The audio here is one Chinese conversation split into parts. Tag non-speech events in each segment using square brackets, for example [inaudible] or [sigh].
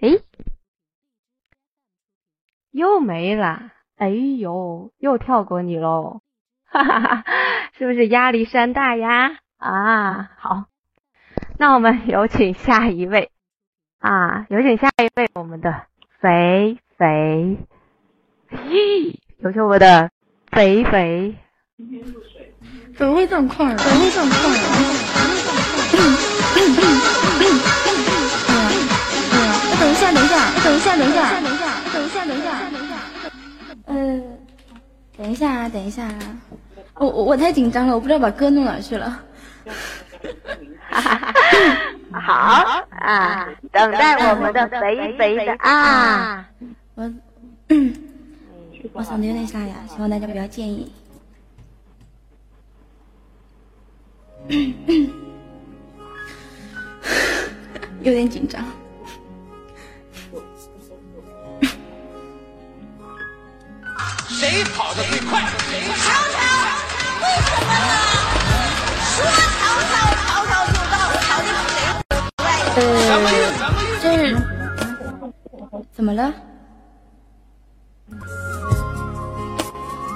诶，又没了。哎呦，又跳过你喽，[laughs] 哈哈哈，是不是压力山大呀？啊，好，那我们有请下一位啊，有请下一位，我们的肥肥，嘿，有请我们的肥肥。怎么会这么快？怎么会这么快？等一下，等一下，等一下，等一下，等一下，等一下，等一下，等一下。呃，等一下啊，等一下啊，我我我太紧张了，我不知道把歌弄哪去了。好啊，等待我们的肥肥的啊。我我嗓子有点沙哑，希望大家不要介意。有点紧张。谁跑得最快？瞧瞧，为什么呢？说曹操，曹操就到，曹操谁？呃，这是怎么了？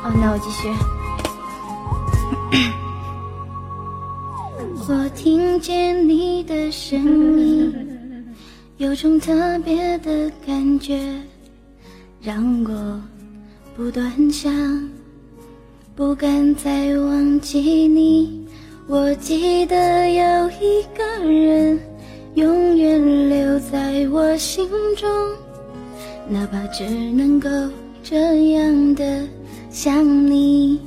哦，那我继续。我听见你的声音，有种特别的感觉，让我。不断想，不敢再忘记你。我记得有一个人，永远留在我心中，哪怕只能够这样的想你。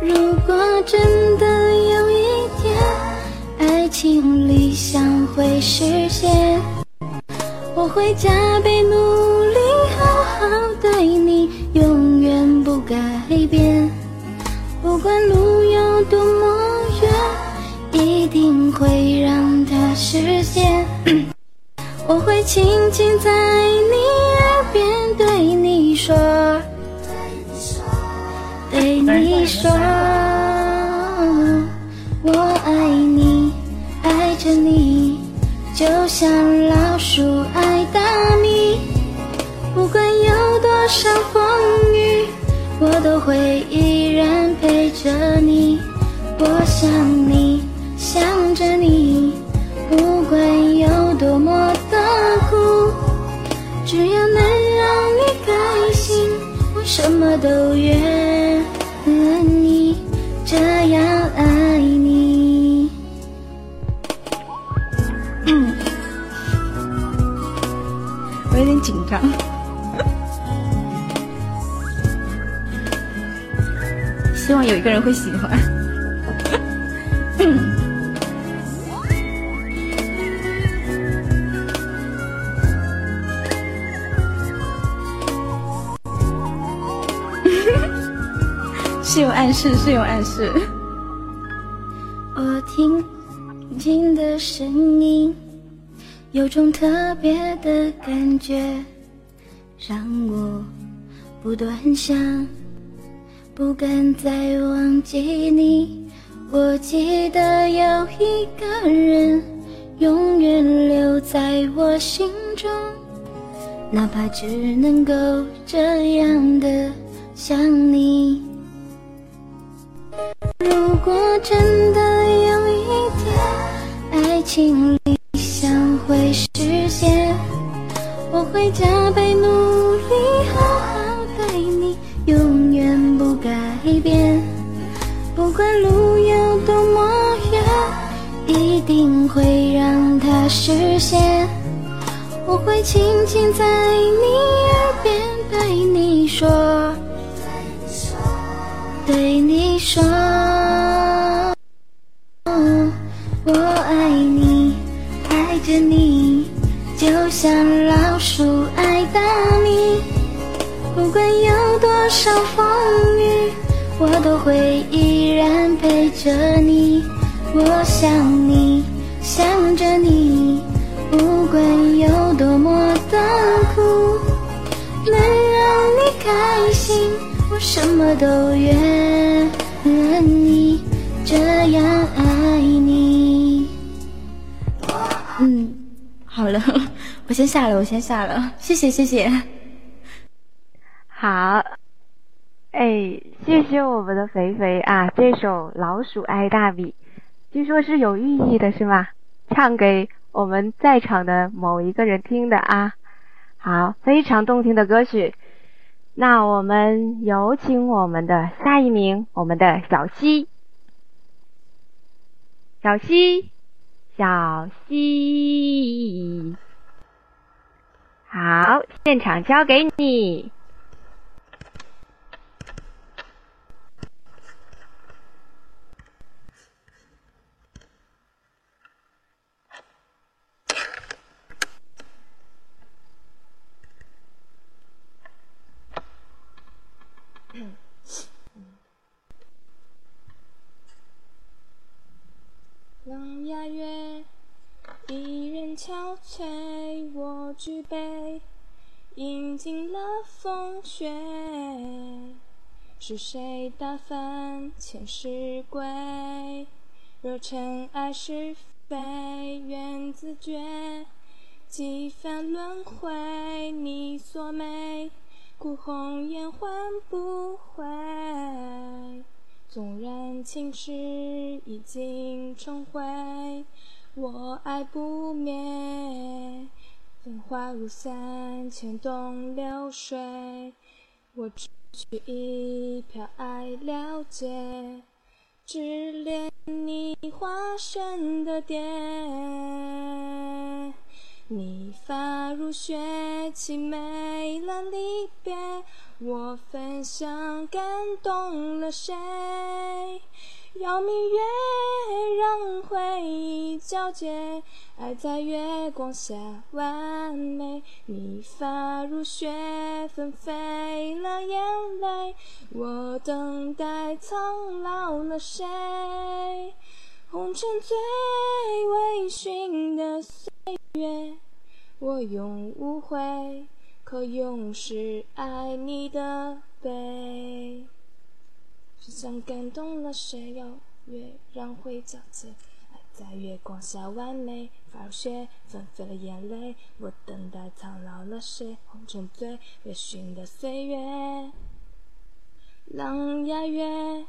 如果真的有一天，爱情理想会实现，我会加倍努力。好对你，永远不改变。不管路有多么远，一定会让它实现。[coughs] 我会轻轻在你耳边对你说，对你说，对你说我爱你，爱着你，就像老鼠爱大米。多少风雨，我都会依然陪着你。我想你，想着你，不管有多么的苦，只要能让你开心，我什么都愿意这样爱你。嗯，我有点紧张。希望有一个人会喜欢。[laughs] 是有暗示，是有暗示。我听见的声音，有种特别的感觉，让我不断想。不敢再忘记你，我记得有一个人永远留在我心中，哪怕只能够这样的想你。如果真的有一天，爱情理想会实现，我会加倍努力，好好对你。边不改变，不管路有多么远，一定会让它实现。我会轻轻在你耳边对你说，对你说，我爱你，爱着你，就像老鼠爱大米。不管有多少风雨，我都会依然陪着你。我想你，想着你，不管有多么的苦，能让你开心，我什么都愿意这样爱你。嗯，好了。[laughs] 我先下了，我先下了，谢谢谢谢。好，哎，谢谢我们的肥肥啊！这首《老鼠爱大米》，据说是有寓意的，是吗？唱给我们在场的某一个人听的啊。好，非常动听的歌曲。那我们有请我们的下一名，我们的小溪，小溪，小溪。好，现场交给你。朗雅月，一人憔悴，我举杯，饮尽了风雪。是谁打翻前世归？若尘埃是非，愿自觉。几番轮回，你锁眉，哭红颜换不回。纵然青史已经成灰，我爱不灭。繁华如散，牵动流水。我只取一瓢爱了解，只恋你化身的蝶。你发如雪，凄美了离别。我分享感动了谁？邀明月，让回忆皎洁。爱在月光下完美。你发如雪，纷飞了眼泪。我等待苍老了谁？红尘醉，微醺的岁月，我永无悔。可永世爱你的悲，分享感动了谁？邀月让回皎洁，爱在月光下完美。发如雪，纷飞了眼泪。我等待苍老了谁？红尘醉，微醺的岁月。狼牙月，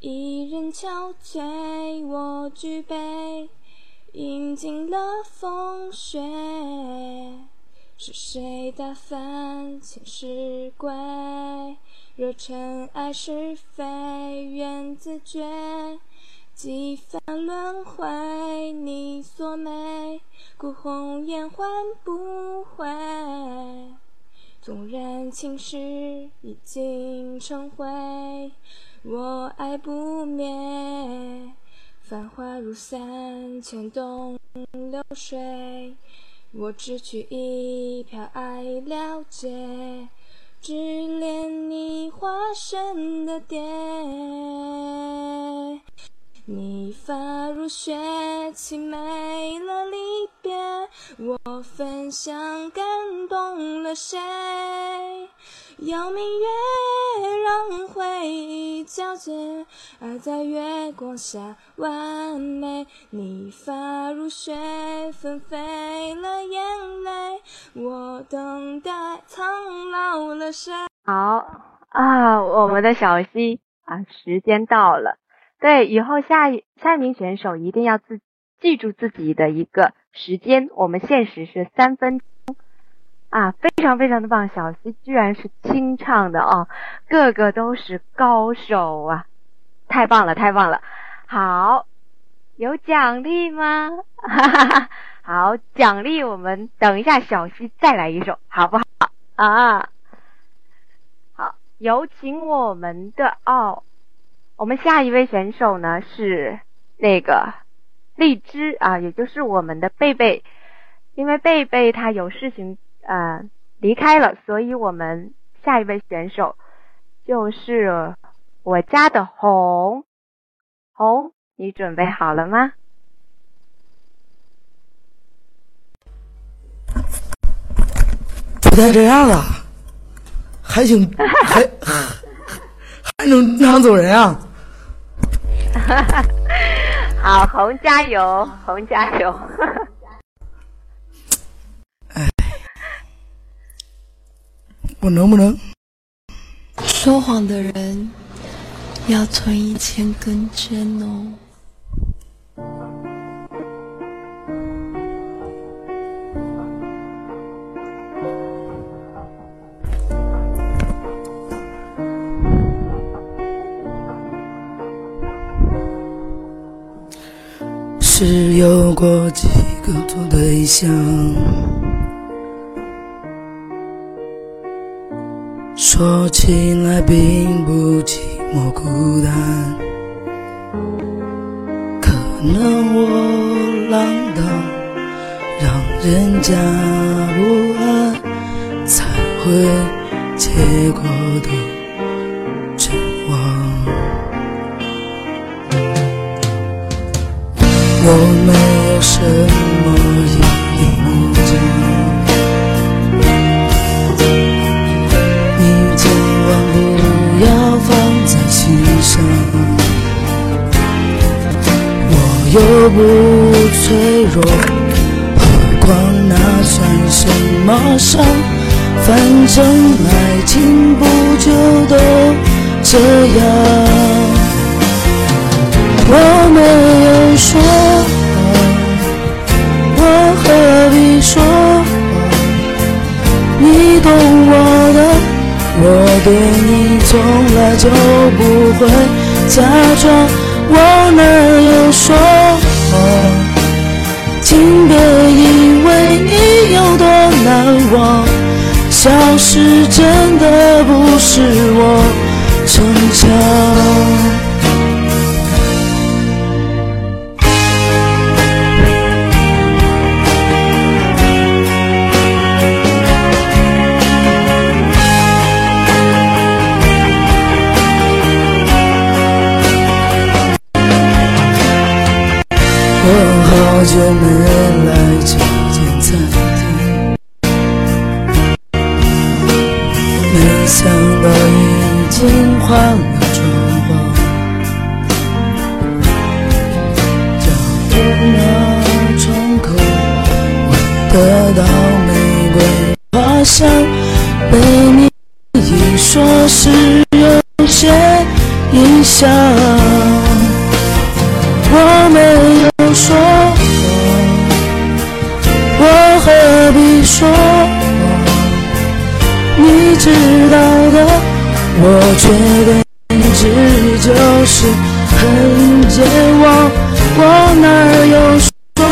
一人憔悴，我举杯，饮尽了风雪。是谁打翻前世归？若尘埃是非，愿自觉。几番轮回，你锁眉，哭红颜换不回。纵然青史已经成灰，我爱不灭。繁华如散，牵动流水。我只取一瓢爱了解，只恋你化身的蝶。你发如雪，凄美了离别。我分享感动了谁？邀明月，让回忆皎洁。爱在月光下完美。你发如雪，纷飞了眼泪。我等待苍老了谁？好啊，我们的小溪啊，时间到了。对，以后下一下一名选手一定要自记住自己的一个时间，我们限时是三分钟。啊，非常非常的棒！小溪居然是清唱的哦，个个都是高手啊，太棒了，太棒了！好，有奖励吗？哈哈哈，好，奖励我们等一下小溪再来一首，好不好？啊，好，有请我们的哦，我们下一位选手呢是那个荔枝啊，也就是我们的贝贝，因为贝贝他有事情。呃，离开了，所以我们下一位选手就是我家的红红，你准备好了吗？不带这样了，还行，还还能拿走人啊？[laughs] 好，红加油！红加油！我能不能？说谎的人要存一千根针哦。是有过几个对象，说起来并不寂寞孤单，可能我浪荡，让人家不安，才会结果都我没有什么一笔目标，你千万不要放在心上。我又不脆弱，何况那算什么伤？反正爱情不就都这样？我没有说谎，我何必说谎？你懂我的，我对你从来就不会假装。我哪有说谎？请别以为你有多难忘，消失真的不是我逞强。好久没来这间餐厅，没想到已经换了装潢。假如那窗口闻得到玫瑰花香，我觉得你只就是很健忘。我哪有说谎？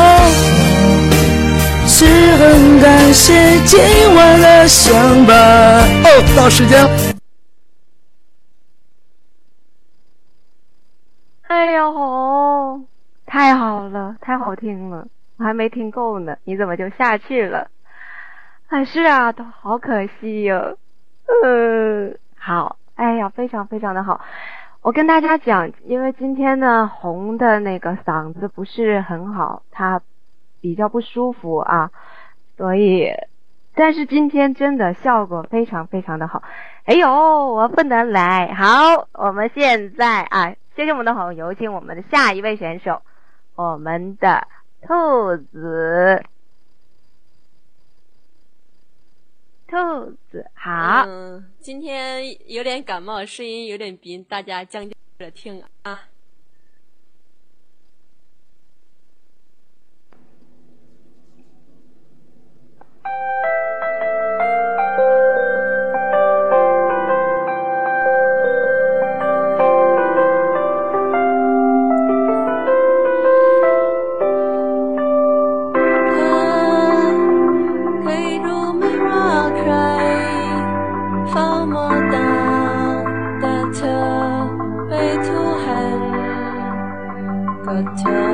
是很感谢今晚的相伴。哦，到时间。哎呦，太好了，太好听了，我还没听够呢，你怎么就下去了？哎，是啊，都好可惜哟。嗯，好，哎呀，非常非常的好。我跟大家讲，因为今天呢，红的那个嗓子不是很好，他比较不舒服啊，所以，但是今天真的效果非常非常的好。哎呦，我不能来。好，我们现在啊。谢谢我们的红，有请我们的下一位选手，我们的兔子，兔子好，嗯，今天有点感冒，声音有点鼻，大家将就着听啊。our time.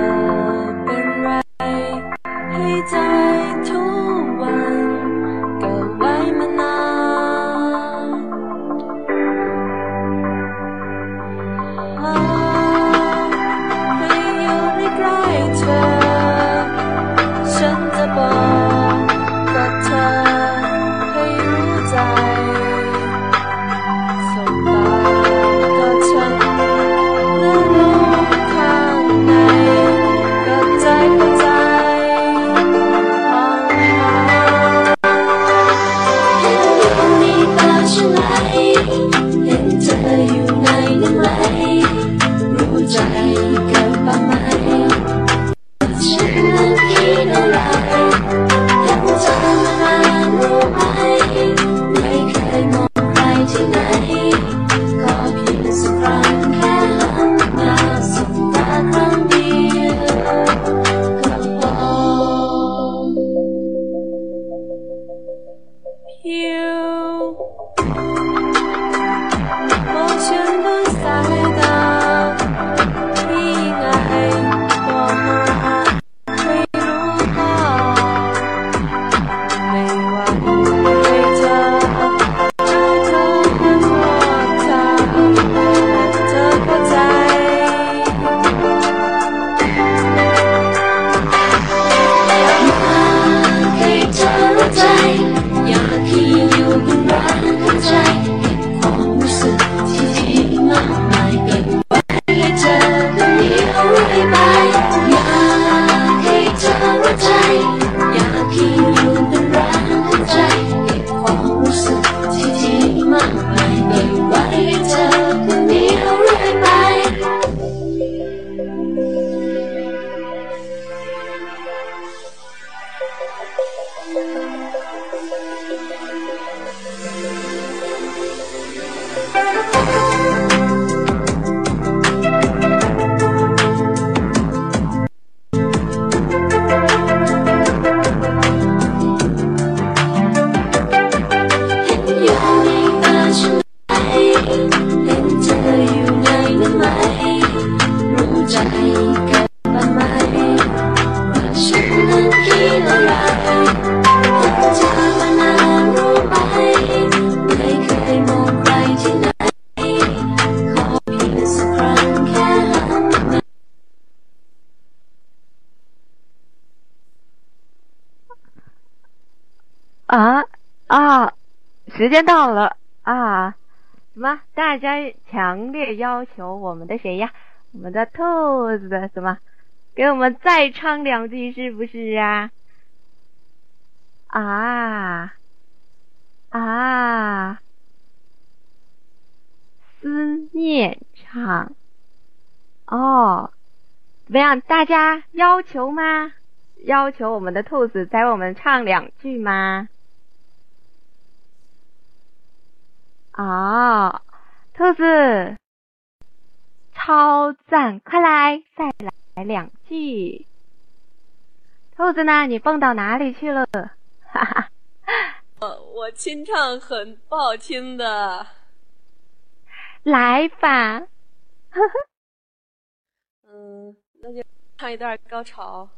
时间到了啊！什么？大家强烈要求我们的谁呀？我们的兔子的什么？给我们再唱两句，是不是啊？啊啊！思念唱哦，怎么样？大家要求吗？要求我们的兔子再为我们唱两句吗？啊、兔子，超赞！快来，再来两句。兔子呢？你蹦到哪里去了？哈哈，我我清唱很不好听的。来吧，[laughs] 嗯，那就唱一段高潮。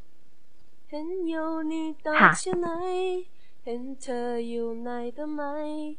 很你，很特有的。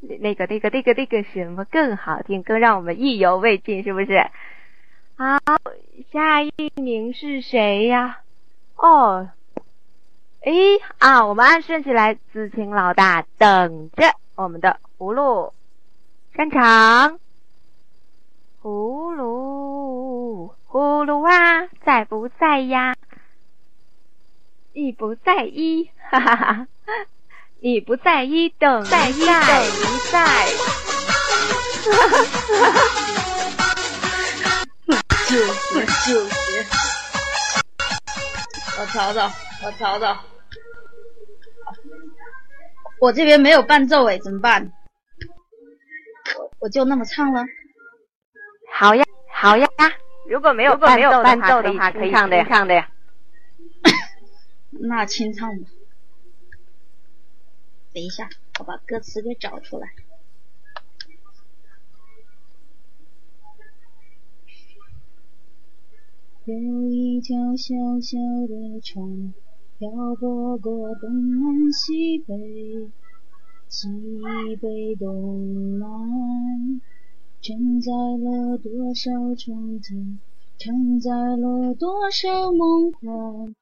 那个那个那个那个什么更好听，更让我们意犹未尽，是不是？好，下一名是谁呀？哦，诶啊，我们按顺序来，子晴老大等着我们的葫芦山场。葫芦，葫芦娃、在不在呀？你不在意，哈哈哈！你不在意，等在一，等一在。就是就是，我找找，我找找，我这边没有伴奏哎，怎么办？我我就那么唱了。好呀，好呀。如果没有伴奏伴奏的话，可以唱的呀，唱的呀。[laughs] 那清唱吧。等一下，我把歌词给找出来。有一条小小的船，漂泊过东南西北，西北东南，承载了多少憧憬，承载了多少梦幻。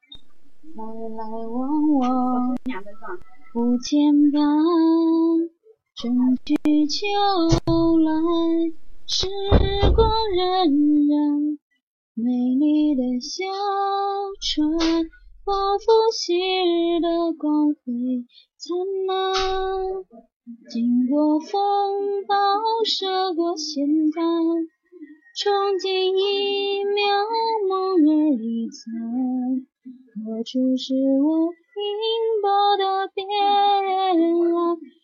来来往往不牵绊，春去秋来，时光荏苒，美丽的小船，仿佛昔日的光辉灿烂。经过风暴，涉过险滩，憧憬一秒梦儿已残。何处是我停泊的边岸？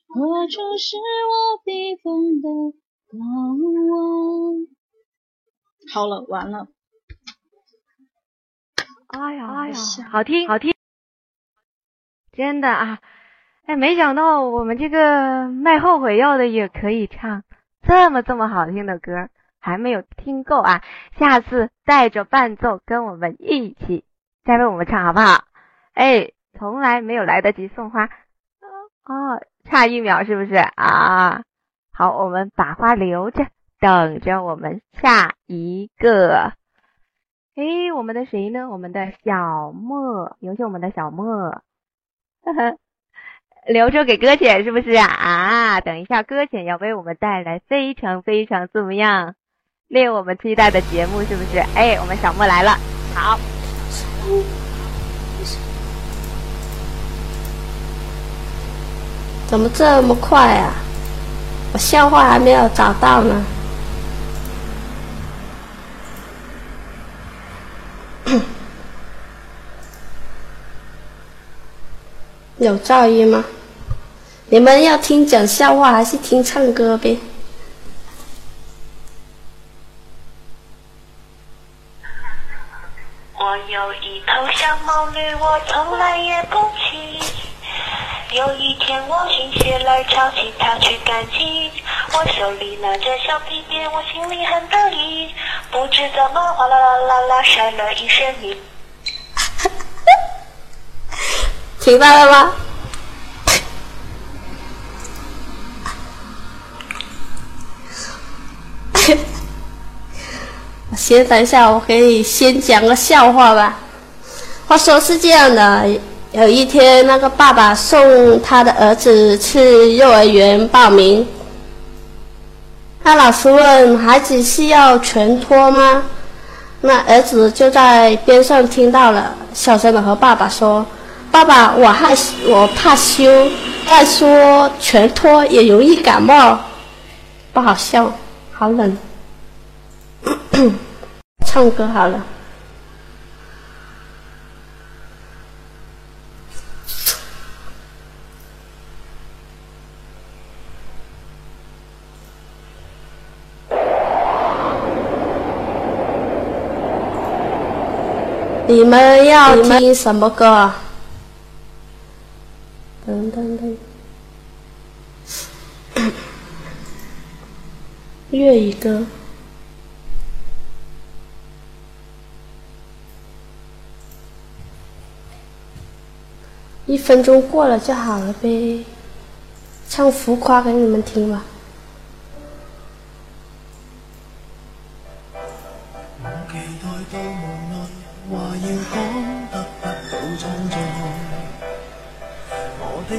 何处是我避风的港湾？好了，完了。哎呀哎呀，好听好听，真的啊！哎，没想到我们这个卖后悔药的也可以唱这么这么好听的歌，还没有听够啊！下次带着伴奏跟我们一起再为我们唱好不好？哎，从来没有来得及送花，哦，差一秒是不是啊？好，我们把花留着，等着我们下一个。诶，我们的谁呢？我们的小莫，有请我们的小莫，呵呵，留着给搁浅是不是啊？啊，等一下，搁浅要为我们带来非常非常怎么样，令我们期待的节目是不是？哎，我们小莫来了，好，怎么这么快啊？我笑话还没有找到呢。[coughs] 有噪音吗？你们要听讲笑话还是听唱歌呗？我有一头小毛驴，我从来也不骑。有一天我心血来潮，请它去赶集。我手里拿着小皮鞭，我心里很得意。不知怎么哗啦啦啦啦摔了一身泥。听到了吗？先等一下，我给你先讲个笑话吧。话说是这样的，有一天那个爸爸送他的儿子去幼儿园报名，那老师问孩子是要全托吗？那儿子就在边上听到了，小声的和爸爸说：“爸爸，我害我怕羞，再说全托也容易感冒，不好笑，好冷。[coughs] ”唱歌好了。你们要听什么歌？噔噔噔，粤语歌。一分钟过了就好了呗，唱浮夸给你们听吧。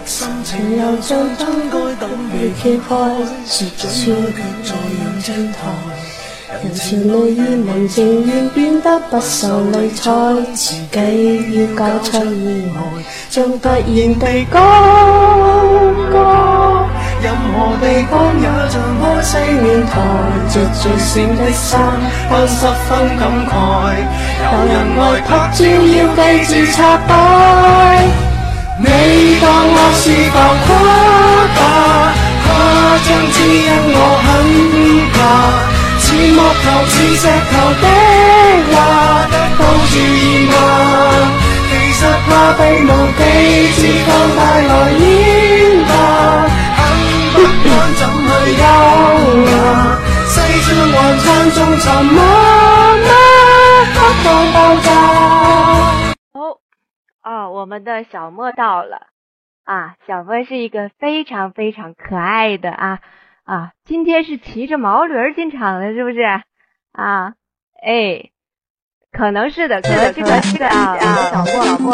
心情又像真該等被揭開，說準卻在讓青苔。人潮裏意文情願變得不受理睬，自己要搞出意外，將突然被割割。任何地方也像开四面台，着最闪的衫，看十分感慨。有人爱拍照要记住插擺，你当我是浮夸吧，夸张只因我很怕，似木头似石头的话，都注意吗？其实怕被无理之放带来烟化，很不安，怎去优雅？世上外套中沉默吗？不放爆炸。哦，我们的小莫到了啊！小莫是一个非常非常可爱的啊啊！今天是骑着毛驴儿进场的，是不是啊？哎，可能是的，可能是的是的啊，小莫小莫。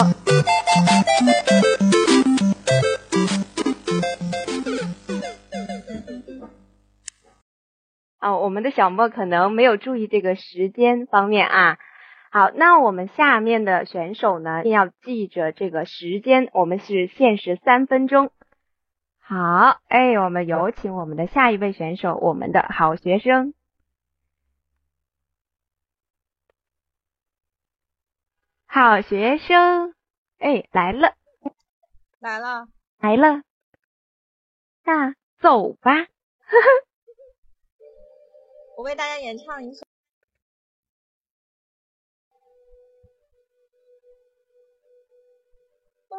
啊，我们的小莫可能没有注意这个时间方面啊。好，那我们下面的选手呢，一定要记着这个时间，我们是限时三分钟。好，哎，我们有请我们的下一位选手，我们的好学生。好学生，哎，来了，来了，来了，那走吧。[laughs] 我为大家演唱一首。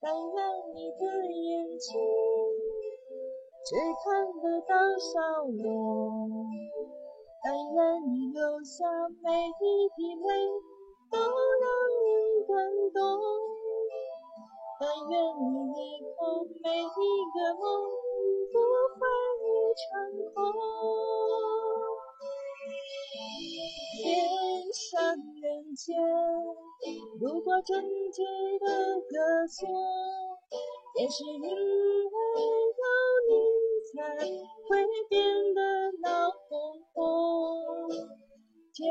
但愿你的眼睛只看得到笑容，但愿你流下每一滴泪都让人感动，但愿你以后每一个梦不会一场空。天上人间，如果真值得歌颂，也是因为有你才会变得闹哄哄。天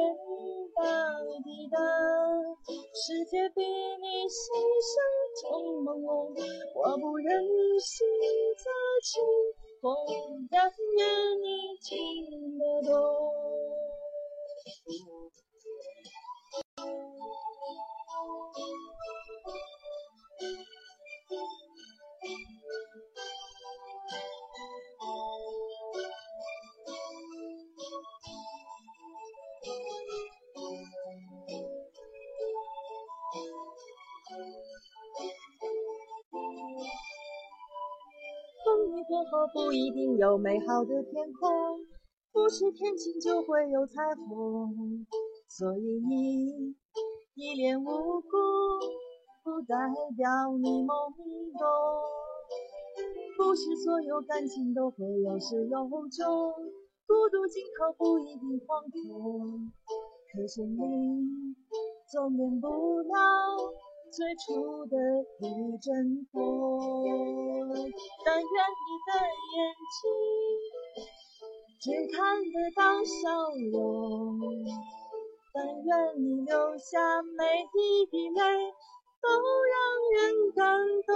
大地大，世界比你想象中朦胧，我不忍心再起风，但愿你听得懂。风雨过后不一定有美好的天空，不是天晴就会有彩虹，所以你一脸无辜，不代表你懵懂。不是所有感情都会有始有终，孤独尽头不一定惶恐。可是你总免不了最初的一阵风。但愿你的眼睛只看得到笑容，但愿你流下每一滴泪都让人感动，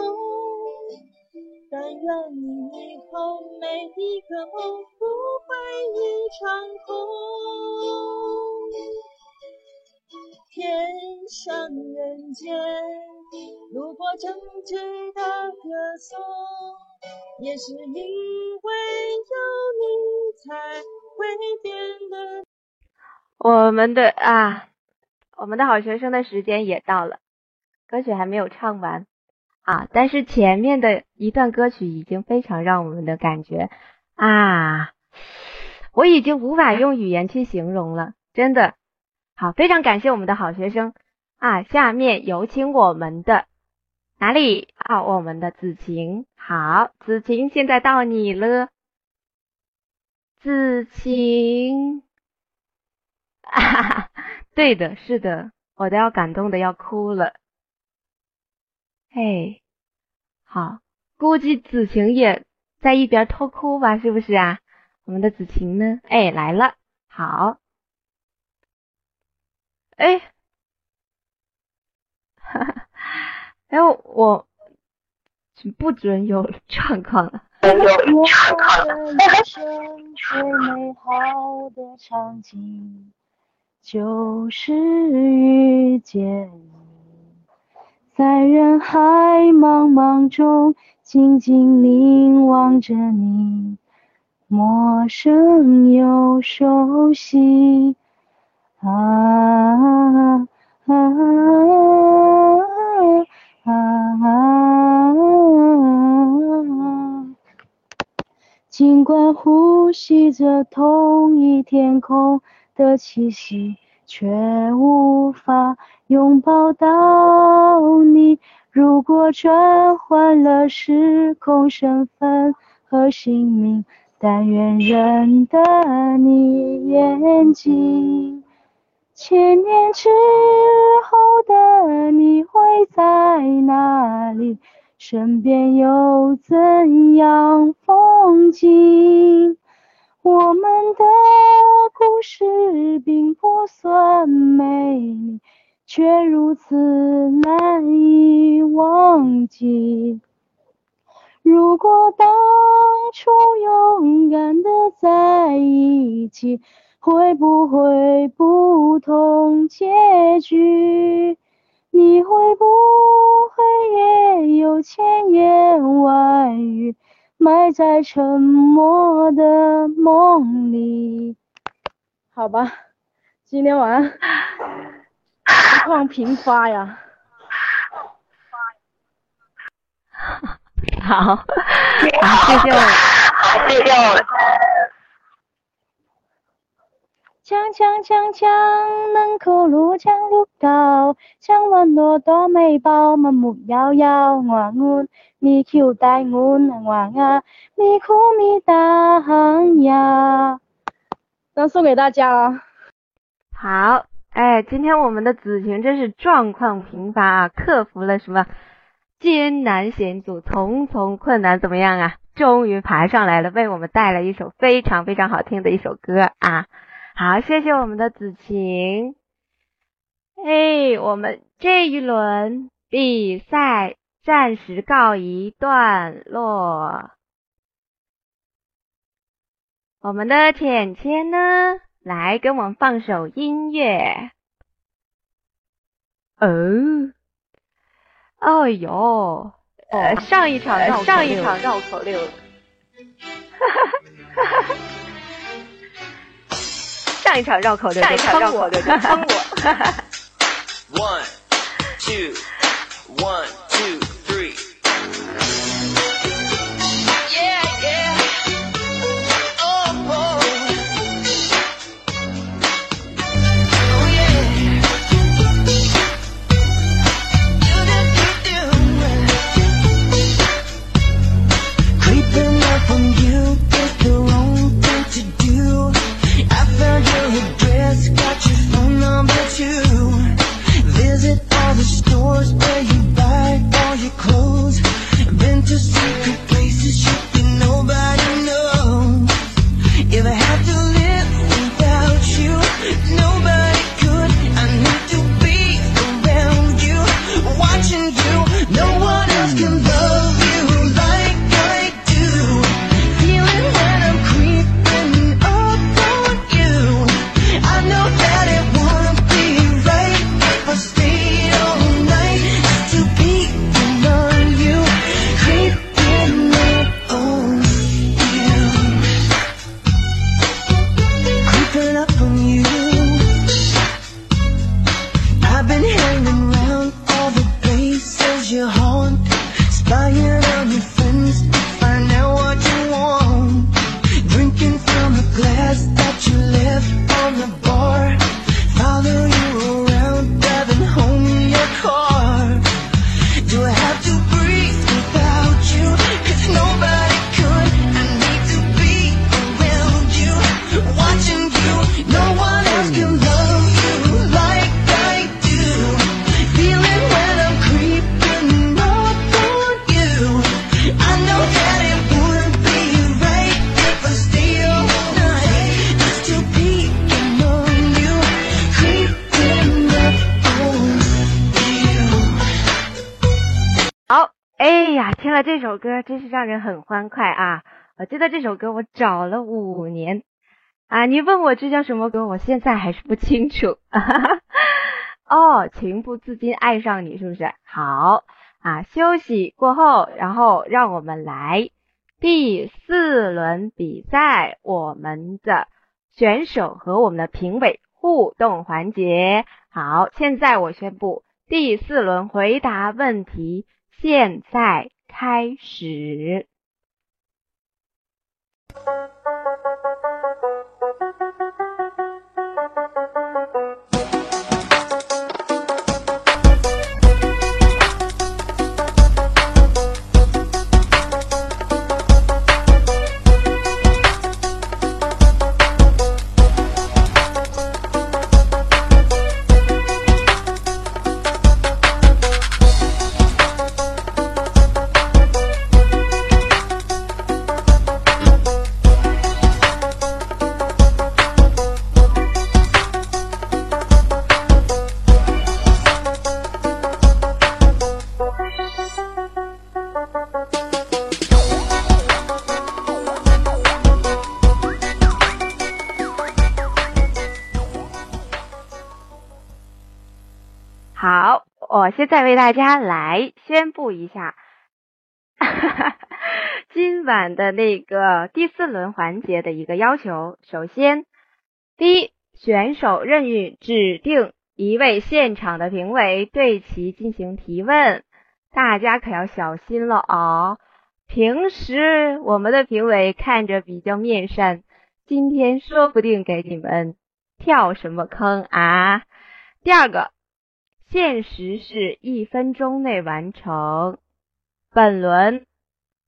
但愿你以后每一个梦不会一场空。天上人间，如果真值得歌颂，也是因为有你才会变得。我们的啊，我们的好学生的时间也到了，歌曲还没有唱完啊，但是前面的一段歌曲已经非常让我们的感觉啊，我已经无法用语言去形容了，真的。好，非常感谢我们的好学生啊！下面有请我们的哪里啊？我们的子晴，好，子晴，现在到你了，子晴，哈哈，[laughs] 对的，是的，我都要感动的要哭了，哎，好，估计子晴也在一边偷哭吧，是不是啊？我们的子晴呢？哎，来了，好。哎，[laughs] 哎，我不准有状况了。我的生最美好的场景，就是遇见你，在人海茫茫中静静凝望着你，陌生又熟悉。啊啊啊！尽管呼吸着同一天空的气息，却无法拥抱到你。如果转换了时空身份和姓名，但愿认得你眼睛。千年之后的你会在哪里？身边有怎样风景？我们的故事并不算美丽，却如此难以忘记。如果当初勇敢的在一起，会不会不同结局？你会不会也有千言万语埋在沉默的梦里？好吧，今天晚上情况频发呀。[laughs] 好，好，谢谢我，谢谢我。锵锵锵锵，能口路江路高，江湾多多美宝，满目摇摇。我我，你 Q 带我难忘啊，咪哭咪大行呀。那送给大家了。好，哎，今天我们的子晴真是状况频发啊，克服了什么艰难险阻、重重困难，怎么样啊？终于爬上来了，为我们带来一首非常非常好听的一首歌啊！好，谢谢我们的子晴。哎，我们这一轮比赛暂时告一段落。我们的浅浅呢，来给我们放首音乐。哦，哦哟，呃，上一场绕上一场绕口令，哈哈哈哈。上一场绕口令，[laughs] 上一场绕口令，坑我。One, two, one, two, 歌真是让人很欢快啊！我记得这首歌我找了五年啊，你问我这叫什么歌，我现在还是不清楚。[laughs] 哦，情不自禁爱上你，是不是？好啊，休息过后，然后让我们来第四轮比赛，我们的选手和我们的评委互动环节。好，现在我宣布第四轮回答问题现在开始。我现在为大家来宣布一下，[laughs] 今晚的那个第四轮环节的一个要求。首先，第一，选手任意指定一位现场的评委对其进行提问，大家可要小心了啊！平时我们的评委看着比较面善，今天说不定给你们跳什么坑啊！第二个。限时是一分钟内完成本轮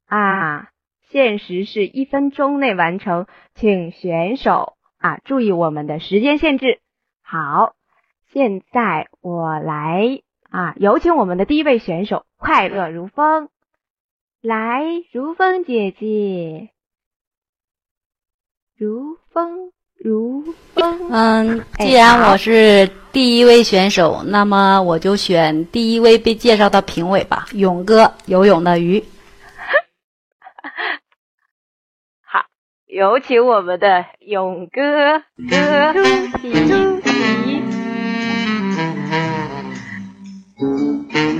啊，限时是一分钟内完成，请选手啊注意我们的时间限制。好，现在我来啊，有请我们的第一位选手快乐如风，来，如风姐姐，如风。如风。嗯，既然我是第一位选手，那么我就选第一位被介绍的评委吧，勇哥，游泳的鱼。[laughs] 好，有请我们的勇哥哥提题。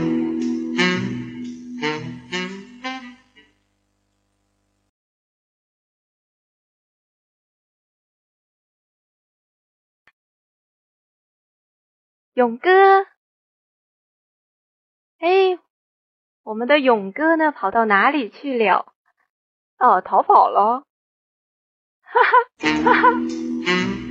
[laughs] 勇哥，哎，我们的勇哥呢？跑到哪里去了？哦，逃跑了！哈哈哈哈。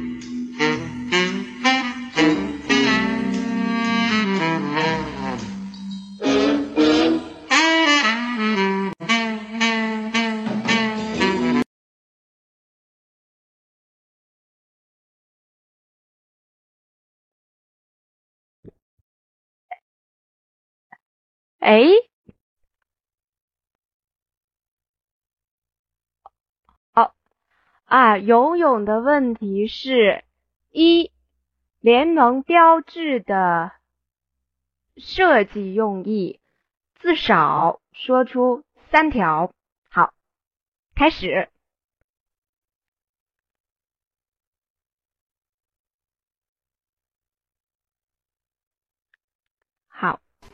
哎，好啊！游泳的问题是：一、联盟标志的设计用意，至少说出三条。好，开始。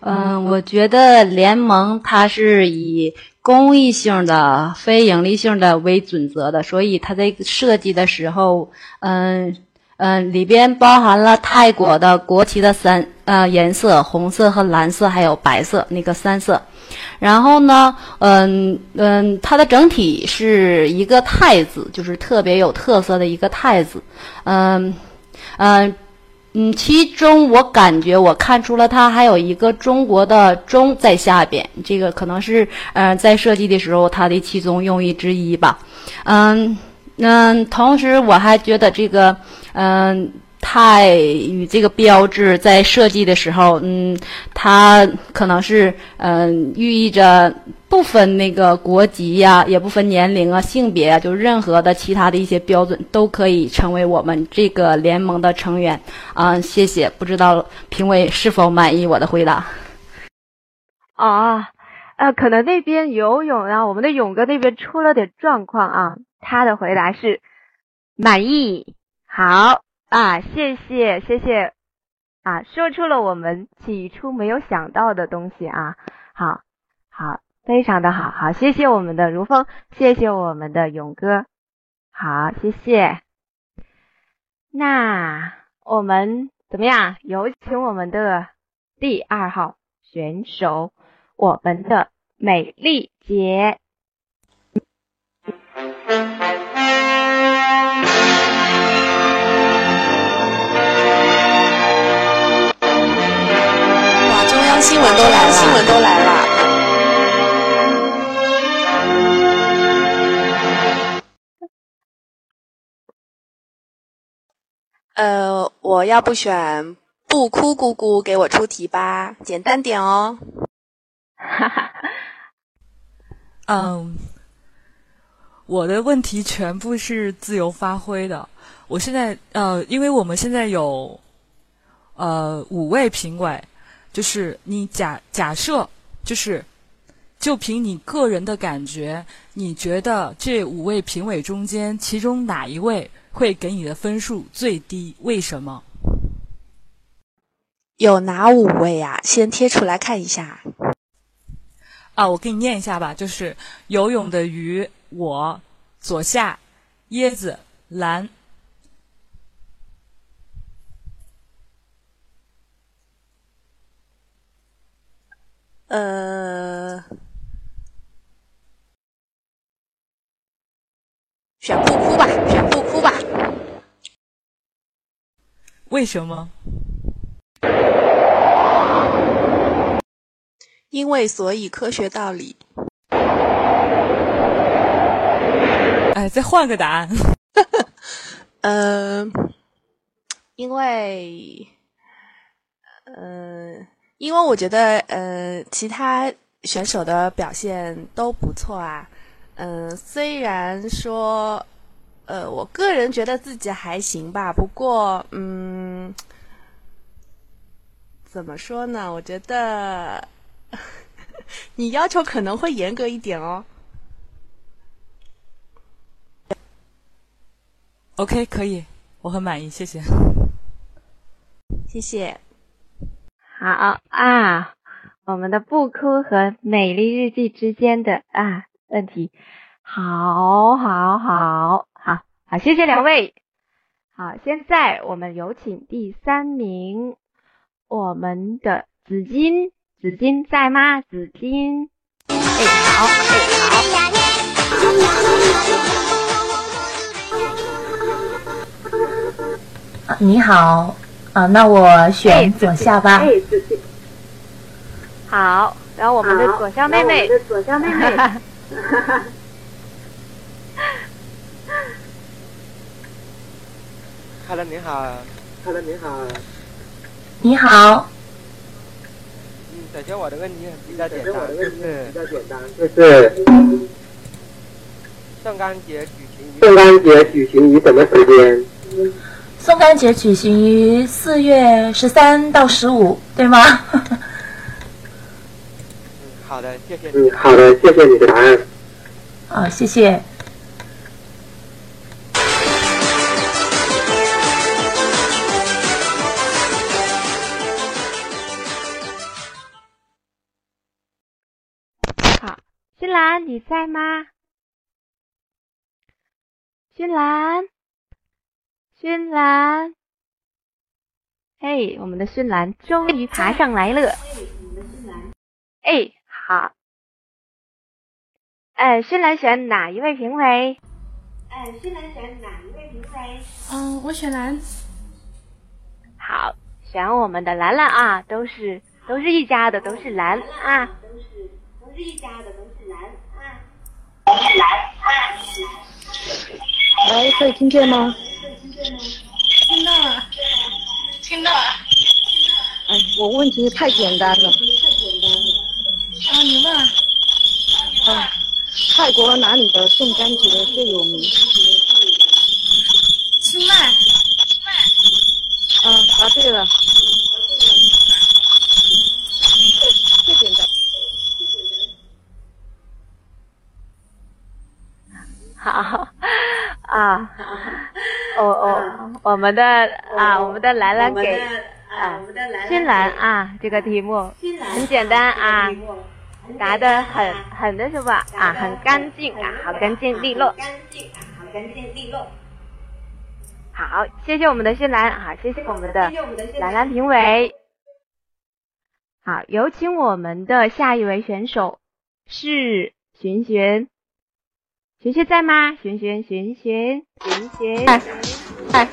嗯，我觉得联盟它是以公益性的、非盈利性的为准则的，所以它在设计的时候，嗯嗯，里边包含了泰国的国旗的三呃颜色，红色和蓝色，还有白色那个三色。然后呢，嗯嗯，它的整体是一个太字，就是特别有特色的一个太字，嗯嗯。嗯，其中我感觉我看出了它还有一个中国的“中”在下边，这个可能是嗯在设计的时候它的其中用意之一吧。嗯嗯，同时我还觉得这个嗯。泰与这个标志在设计的时候，嗯，它可能是嗯寓意着不分那个国籍呀，也不分年龄啊、性别啊，就任何的其他的一些标准都可以成为我们这个联盟的成员啊。谢谢，不知道评委是否满意我的回答？啊，呃，可能那边游泳啊，我们的勇哥那边出了点状况啊，他的回答是满意。好。啊，谢谢谢谢，啊，说出了我们起初没有想到的东西啊，好，好，非常的好，好，谢谢我们的如风，谢谢我们的勇哥，好，谢谢。那我们怎么样？有请我们的第二号选手，我们的美丽姐。新闻都来了，新闻都来了。呃，我要不选不哭姑姑给我出题吧，简单点哦。哈哈，嗯，我的问题全部是自由发挥的。我现在呃，因为我们现在有呃五位评委，就是你假假设就是就凭你个人的感觉，你觉得这五位评委中间，其中哪一位会给你的分数最低？为什么？有哪五位呀、先贴出来看一下。啊，我给你念一下吧，就是游泳的鱼，我左下椰子蓝。呃，选不哭吧，选不哭吧。为什么？因为所以科学道理。哎，再换个答案。[laughs] 呃，因为，呃，因为我觉得，呃，其他选手的表现都不错啊。嗯、虽然说，呃，我个人觉得自己还行吧，不过，嗯，怎么说呢？我觉得 [laughs] 你要求可能会严格一点哦。OK，可以，我很满意，谢谢。谢谢。好啊，我们的不哭和美丽日记之间的啊问题，好，好，好，好，好，谢谢两位。好，现在我们有请第三名，我们的紫金，紫金在吗？紫金，哎，好，哎，好。你好，啊，那我选左下吧。哎。好，然后我们的左下妹妹，左下妹妹。[laughs] 哈喽，你好。哈喽，你好。你好，嗯，首先我的问题比较简单，就是比较简单，就是圣诞节举行于圣诞节举行于什么时间？宋干节举行于四月十三到十五，对吗？好的，谢谢。嗯，好的，谢谢你的答案。啊，谢谢。好，新兰你在吗？新兰，熏兰，嘿，我们的熏兰终于爬上来了。哎，好。哎，熏兰选哪一位评委？哎，熏兰选哪一位评委？嗯，我选蓝。好，选我们的兰兰啊，都是都是一家的，都是兰啊，都是都是一家的，都是蓝啊，都是蓝啊。喂，可以听见吗？听到了，听到了。哎，我问题太简单了。啊，你问。啊，泰国哪里的宋干节最有名？清迈。啊，答对了。最简单。好啊，我我我们的啊，我们的兰兰给啊新兰啊这个题目很简单啊，答的很很那什么啊，很干净啊，好干净利落。干净啊，好干净利落。好，谢谢我们的新兰啊，谢谢我们的兰兰评委。好，有请我们的下一位选手是寻寻，寻寻在吗？寻寻寻寻寻寻，嗨嗨嗨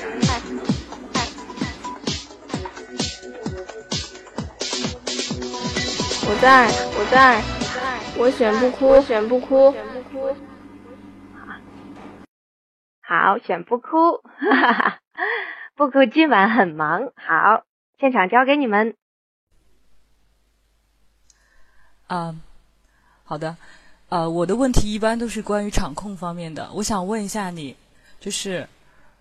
我在，我在，我选不哭，我选不哭，好，选不哭，哈哈哈，不哭，今晚很忙。好，现场交给你们。啊，好的，呃，我的问题一般都是关于场控方面的。我想问一下你，就是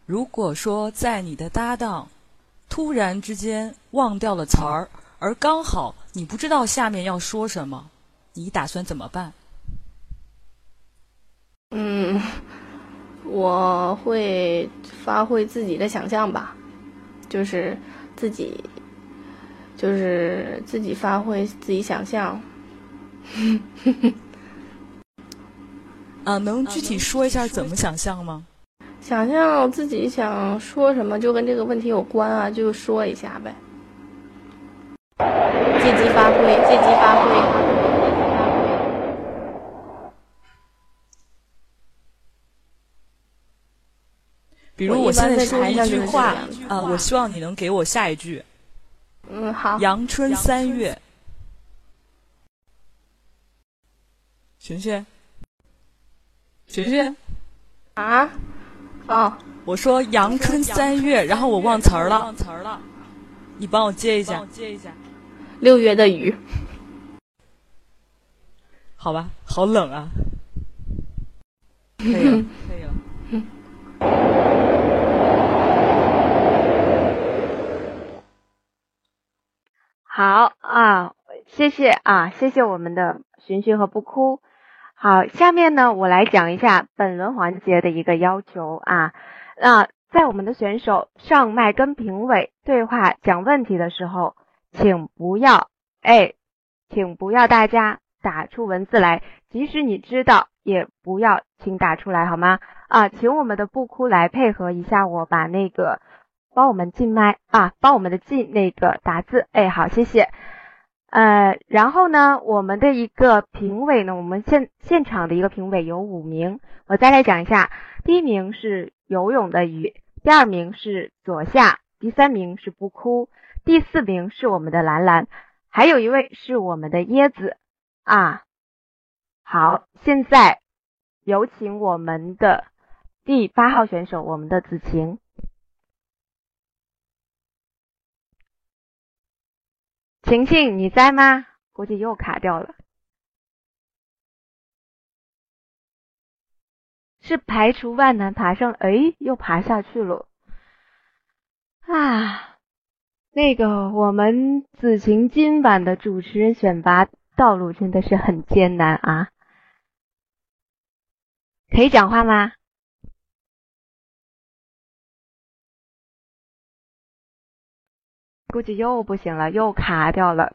如果说在你的搭档突然之间忘掉了词儿，而刚好你不知道下面要说什么，你打算怎么办？嗯，我会发挥自己的想象吧，就是自己，就是自己发挥自己想象。啊，能具体说一下怎么想象吗？想象自己想说什么，就跟这个问题有关啊，就说一下呗。借机发挥，借机发挥。比如我现在说一句话啊，我希望你能给我下一句。嗯，好。阳春三月。璇璇，璇璇，啊，哦，我说阳春三月，然后我忘词儿了，忘词儿了，你帮我接一下，接一下，六月的雨，好吧，好冷啊，可以了，可以了，好啊，谢谢啊，谢谢我们的寻寻和不哭。好，下面呢，我来讲一下本轮环节的一个要求啊。那在我们的选手上麦跟评委对话讲问题的时候，请不要哎，请不要大家打出文字来，即使你知道，也不要请打出来好吗？啊，请我们的不哭来配合一下，我把那个帮我们进麦啊，帮我们的进那个打字。哎，好，谢谢。呃，然后呢，我们的一个评委呢，我们现现场的一个评委有五名，我再来讲一下，第一名是游泳的鱼，第二名是左夏，第三名是不哭，第四名是我们的兰兰，还有一位是我们的椰子啊。好，现在有请我们的第八号选手，我们的子晴。晴晴，你在吗？估计又卡掉了，是排除万难爬上，哎，又爬下去了啊！那个，我们子晴今晚的主持人选拔道路真的是很艰难啊！可以讲话吗？估计又不行了，又卡掉了。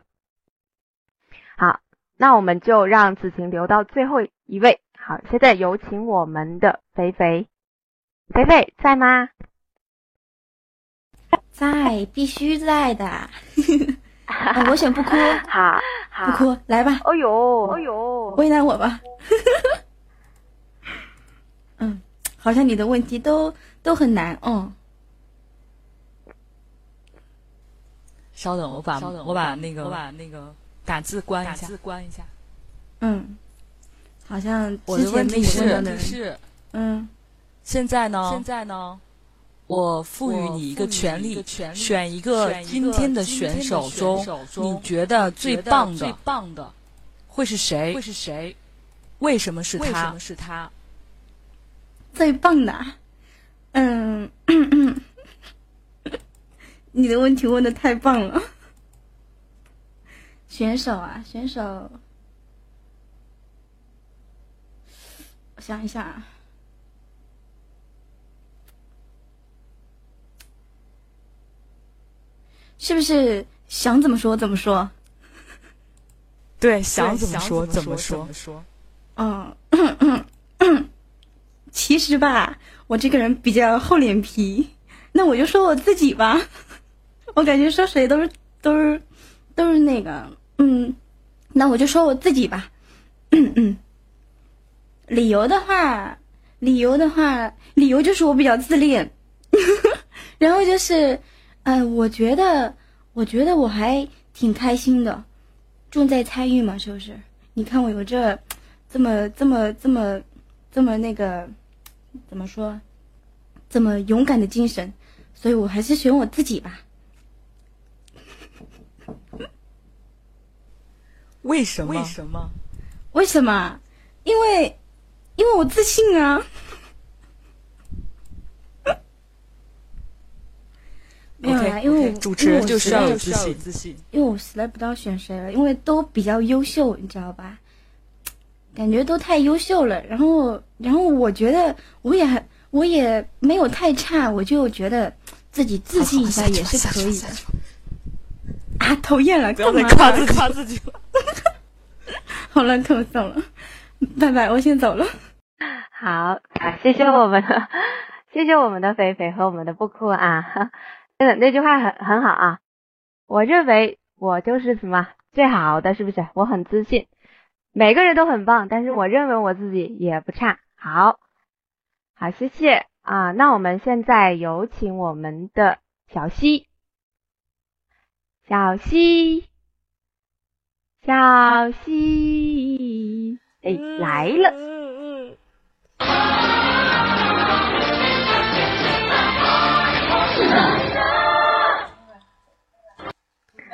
好，那我们就让子晴留到最后一位。好，现在有请我们的肥肥，肥肥在吗？在，必须在的。我选不哭。好，好，不哭，来吧。哦呦，哦呦，为难我吧。[laughs] 嗯，好像你的问题都都很难，嗯。稍等，我把我把那个我把那个打字关一下，打字关一下。嗯，好像我的问题是是嗯，现在呢？现在呢？我赋予你一个权利，选一个今天的选手中你觉得最棒的最棒的会是谁？会是谁？为什么是他？为什么是他？最棒的，嗯。[coughs] 你的问题问的太棒了，[laughs] 选手啊，选手，我想一下啊，是不是想怎么说怎么说？对，想怎么说怎么说。嗯，[coughs] 其实吧，我这个人比较厚脸皮。那我就说我自己吧。[laughs] 我感觉说谁都是都是都是那个，嗯，那我就说我自己吧。嗯嗯。理由的话，理由的话，理由就是我比较自恋。[laughs] 然后就是，呃，我觉得，我觉得我还挺开心的，重在参与嘛，是不是？你看我有这这么这么这么这么那个怎么说，这么勇敢的精神，所以我还是选我自己吧。为什么？为什么？为什么？因为，因为我自信啊。[laughs] 没有啦 OK，因为我主持人因为我实就是要自信自信因为我实在不知道选谁了，因为都比较优秀，你知道吧？感觉都太优秀了，然后，然后我觉得我也还我也没有太差，我就觉得自己自信一下也是可以的。啊，讨厌了，不要干嘛再夸自己夸自己了。[laughs] 好了，可走了，拜拜，我先走了。好啊，谢谢我们的，[laughs] 谢谢我们的肥肥和我们的不哭啊，[laughs] 真的那句话很很好啊。我认为我就是什么最好的，是不是？我很自信，每个人都很棒，但是我认为我自己也不差。好，好，谢谢啊。那我们现在有请我们的小溪，小溪，小溪，哎，来了。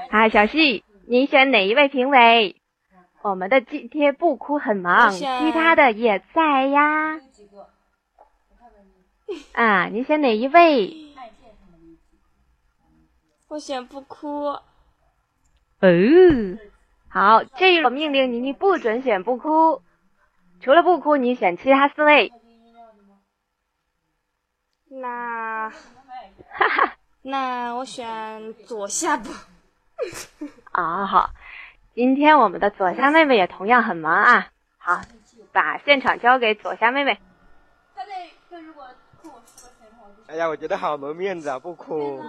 啊，小溪，你选哪一位评委？我们的今天不哭很忙，其他的也在呀。啊，你选哪一位？我选不哭。哦，好，这一轮命令你，你不准选不哭，除了不哭，你选其他四位。那，哈 [laughs] 哈那我选左下部。啊，好，今天我们的左下妹妹也同样很忙啊。好，把现场交给左下妹妹。哎呀，我觉得好没面子啊，不哭。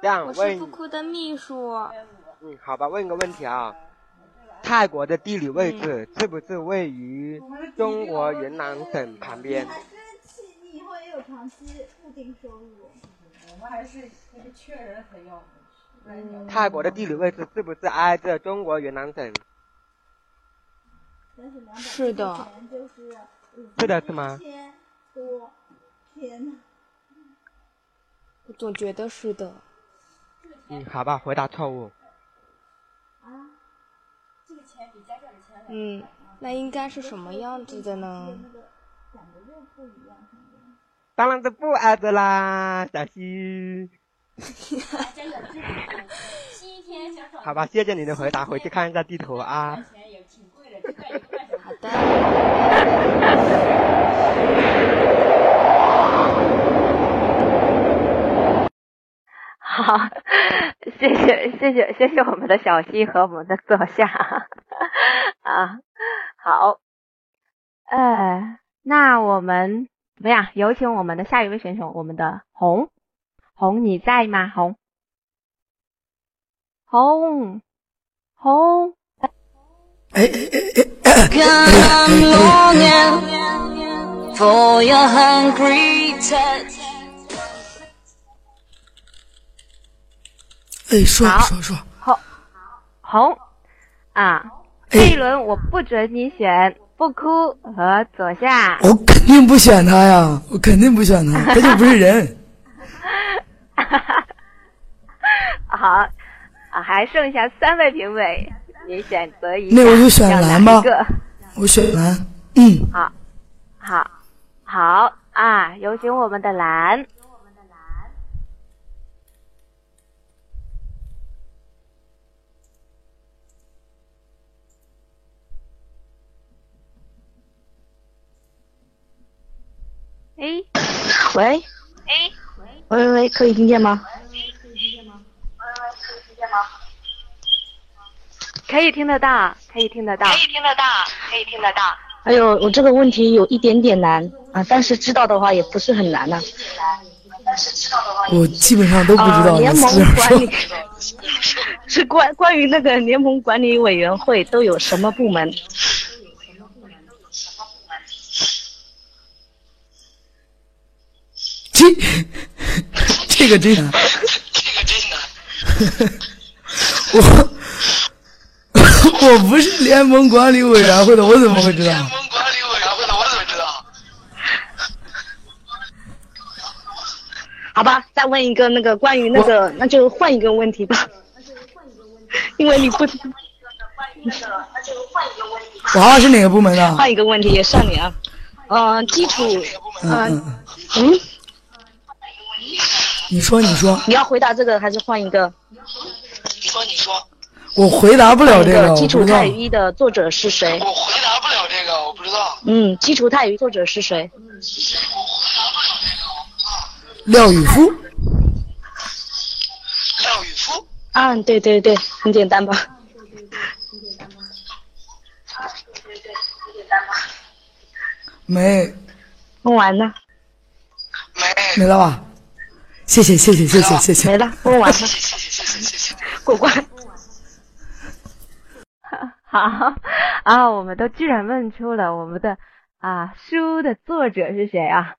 这样我是问不，哭的秘书。嗯，好吧，问个问题啊，泰国的地理位置是不是位于中国云南省旁边？你以后也有长期固定收入。我们还是确认很有。泰国的地理位置是不是挨着中国云南省？是的。是的，是吗？天多，天呐。我总觉得是的。嗯，好吧，回答错误。这个钱比家长的钱嗯，那应该是什么样子的呢？又不一样。当然是不挨着啦，小溪。好吧，谢谢你的回答，回去看一下地图啊。好的。[laughs] 好，谢谢谢谢谢谢我们的小溪和我们的坐下 [laughs] 啊，好，呃，那我们怎么样？有请我们的下一位选手，我们的红红，你在吗？红红红，Come longing for 哎，说说说，红红啊，这一轮我不准你选不哭和左下。我肯定不选他呀，我肯定不选他，他就不是人。[laughs] 好，啊，还剩下三位评委，你选择一下，那我就选蓝吧？[laughs] 我选蓝，嗯，好，好，好啊！有请我们的蓝。哎，喂，喂喂喂，可以听见吗？可以听见吗？可以听见吗？可以听得到，可以听得到，可以听得到，可以听得到。哎呦我这个问题有一点点难啊，但是知道的话也不是很难呐、我基本上都不知道呃、联盟管理是关关于那个联盟管理委员会都有什么部门？这 [laughs] 这个真难，[laughs] 我 [laughs] 我不是联盟管理委员会的，我怎么会知道？联盟管理委员会的，我怎么知道？好吧，再问一个那个关于那个，那就换一个问题吧，因为你不，娃娃是哪个部门的？换一个问题也算你啊，呃，基础，呃，嗯嗯，嗯，[laughs] 你说你说，你要回答这个还是换一个？你说，你说我回答不了这个，基础我不知道泰。语一的作者是谁？我回答不了这个，我不知道。嗯，基础泰语作者是谁？廖宇夫，廖宇夫啊，对对对，很简单吧？没问完了，没了吧？谢谢谢谢谢谢谢谢。没了，问完了，过关。好啊，我们都居然问出了我们的啊书的作者是谁啊？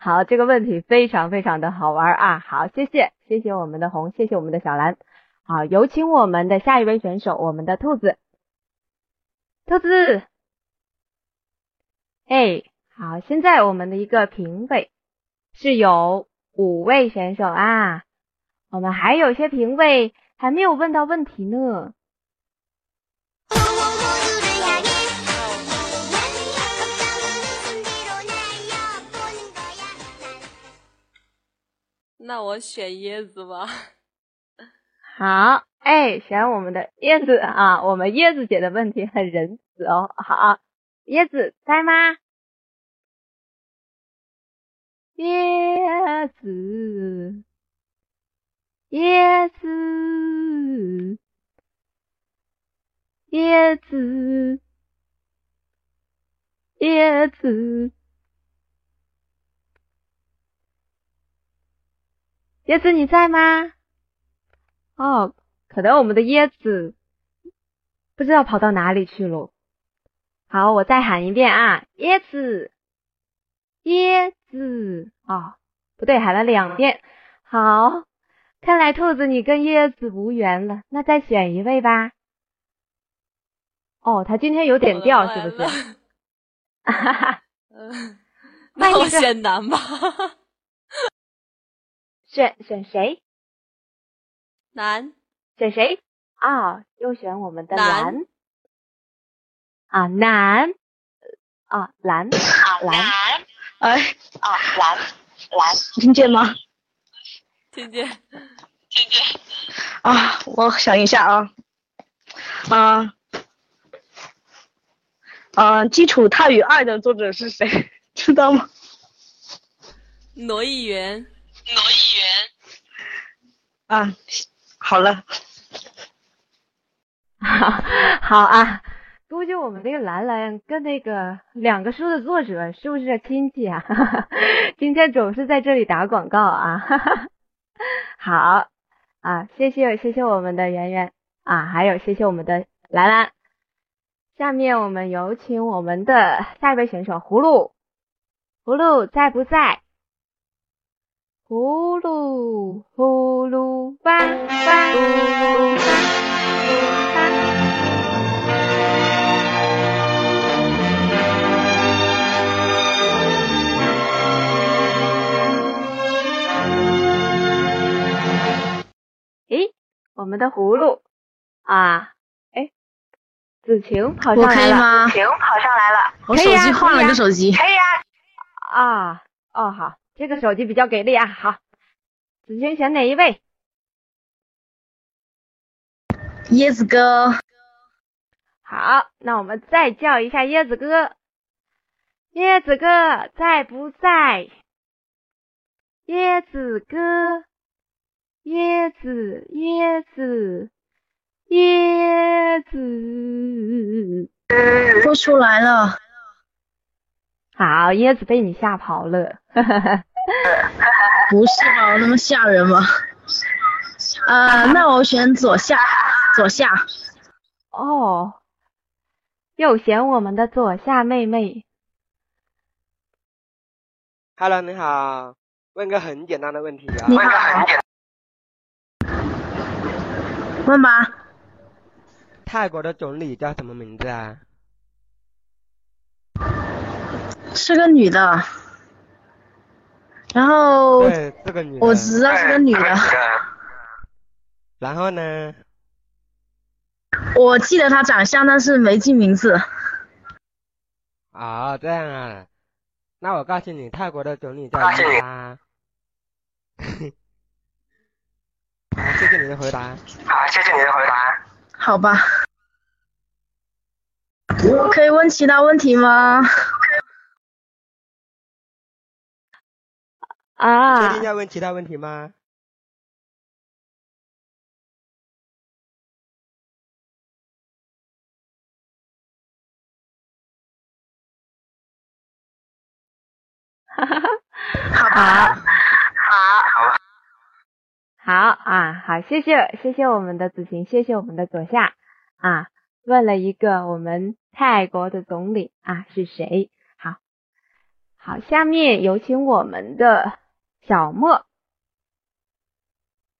好，这个问题非常非常的好玩啊！好，谢谢谢谢我们的红，谢谢我们的小蓝。好，有请我们的下一位选手，我们的兔子。兔子，哎，好，现在我们的一个评委是有五位选手啊，我们还有些评委还没有问到问题呢。那我选椰子吧。好，哎，选我们的椰子啊，我们椰子姐的问题很仁慈哦。好，椰子在吗？椰子，椰子，椰子，椰子，椰子你在吗？哦，可能我们的椰子不知道跑到哪里去了。好，我再喊一遍啊，椰子，椰子啊、不对，喊了两遍。好，看来兔子你跟椰子无缘了，那再选一位吧。哦，他今天有点调是不是？哈 [laughs] 哈，[laughs] 那我选男吧。[laughs] 选选谁？男选谁？啊、又选我们的蓝蓝。啊，蓝。啊，蓝。蓝。哎，啊，蓝蓝，听见吗？听见？听见啊，我想一下啊，啊，啊，基础泰语二的作者是谁？[laughs] 知道吗？挪一元。啊，好了，[laughs] 好啊，估计我们那个兰兰跟那个两个书的作者是不是亲戚啊？[laughs] 今天总是在这里打广告啊！[laughs] 好啊，谢谢谢谢我们的圆圆啊，还有谢谢我们的兰兰。下面我们有请我们的下一位选手葫芦，葫芦在不在？葫芦葫芦娃娃，葫芦我们的葫芦。啊，哎，子晴跑上来了，以吗？子晴跑上来了，我手机换了个手机。可以啊，啊，哦好，这个手机比较给力啊，好，子晴选哪一位？椰子哥，好，那我们再叫一下椰子哥，椰子哥在不在？椰子哥，椰子，椰子，椰子，不出来了。好，椰子被你吓跑了。[laughs] 不是吧？我那么吓人吗？呃，那我选左下，左下。哦，又选我们的左下妹妹。Hello，你好，问个很简单的问题啊。你好。问吧。泰国的总理叫什么名字啊？是个女的。然后。对，是个女的。我知道是个女的。然后呢？我记得她长相，但是没记名字。哦，这样啊。那我告诉你，泰国的总理叫伊拉。好，谢谢你的回答。好，谢谢你的回答。好吧。可以问其他问题吗？啊。确定要问其他问题吗？哈哈哈，好吧，好，好啊，好，谢谢谢谢我们的子晴，谢谢我们的左下啊，问了一个我们泰国的总理啊是谁？好，好，下面有请我们的小莫，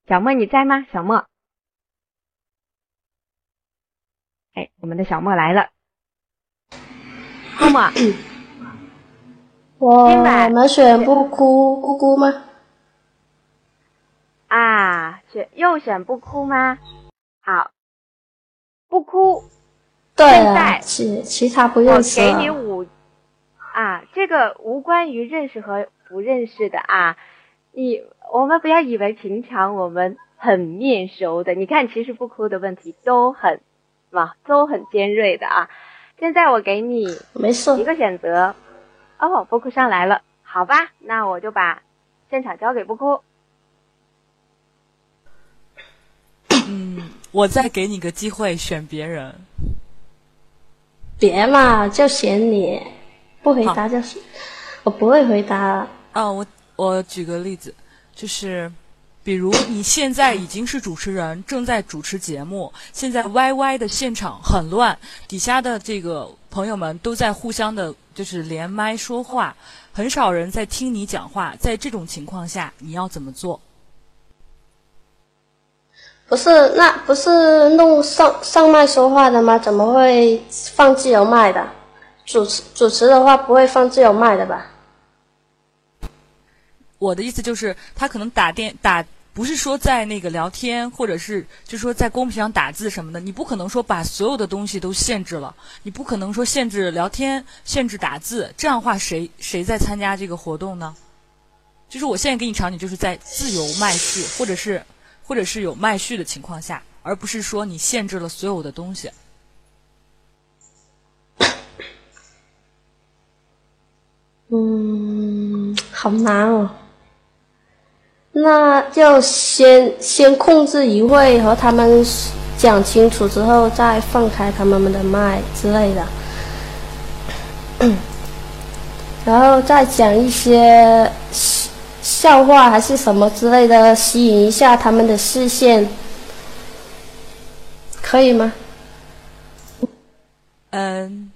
小莫你在吗？小莫，哎，我们的小莫来了，默默。我们选不哭姑姑吗？啊，选又选不哭吗？好，不哭。对了，其其他不认识。我给你五啊，这个无关于认识和不认识的啊。你我们不要以为平常我们很面熟的，你看其实不哭的问题都很嘛都很尖锐的啊。现在我给你没事一个选择。哦，不哭上来了，好吧，那我就把现场交给不哭。嗯，我再给你个机会选别人。别嘛，就选你，不回答就是，我不会回答。啊，我我举个例子，就是，比如你现在已经是主持人，正在主持节目，现在 YY 的现场很乱，底下的这个朋友们都在互相的。就是连麦说话，很少人在听你讲话。在这种情况下，你要怎么做？不是，那不是弄上上麦说话的吗？怎么会放自由麦的？主持主持的话不会放自由麦的吧？我的意思就是，他可能打电打。不是说在那个聊天，或者是就说在公屏上打字什么的，你不可能说把所有的东西都限制了，你不可能说限制聊天、限制打字，这样的话谁谁在参加这个活动呢？就是我现在给你场景，就是在自由麦序，或者是或者是有麦序的情况下，而不是说你限制了所有的东西。嗯，好难哦。那就先先控制一会，和他们讲清楚之后，再放开他们的麦之类的，然后再讲一些笑话还是什么之类的，吸引一下他们的视线，可以吗？嗯，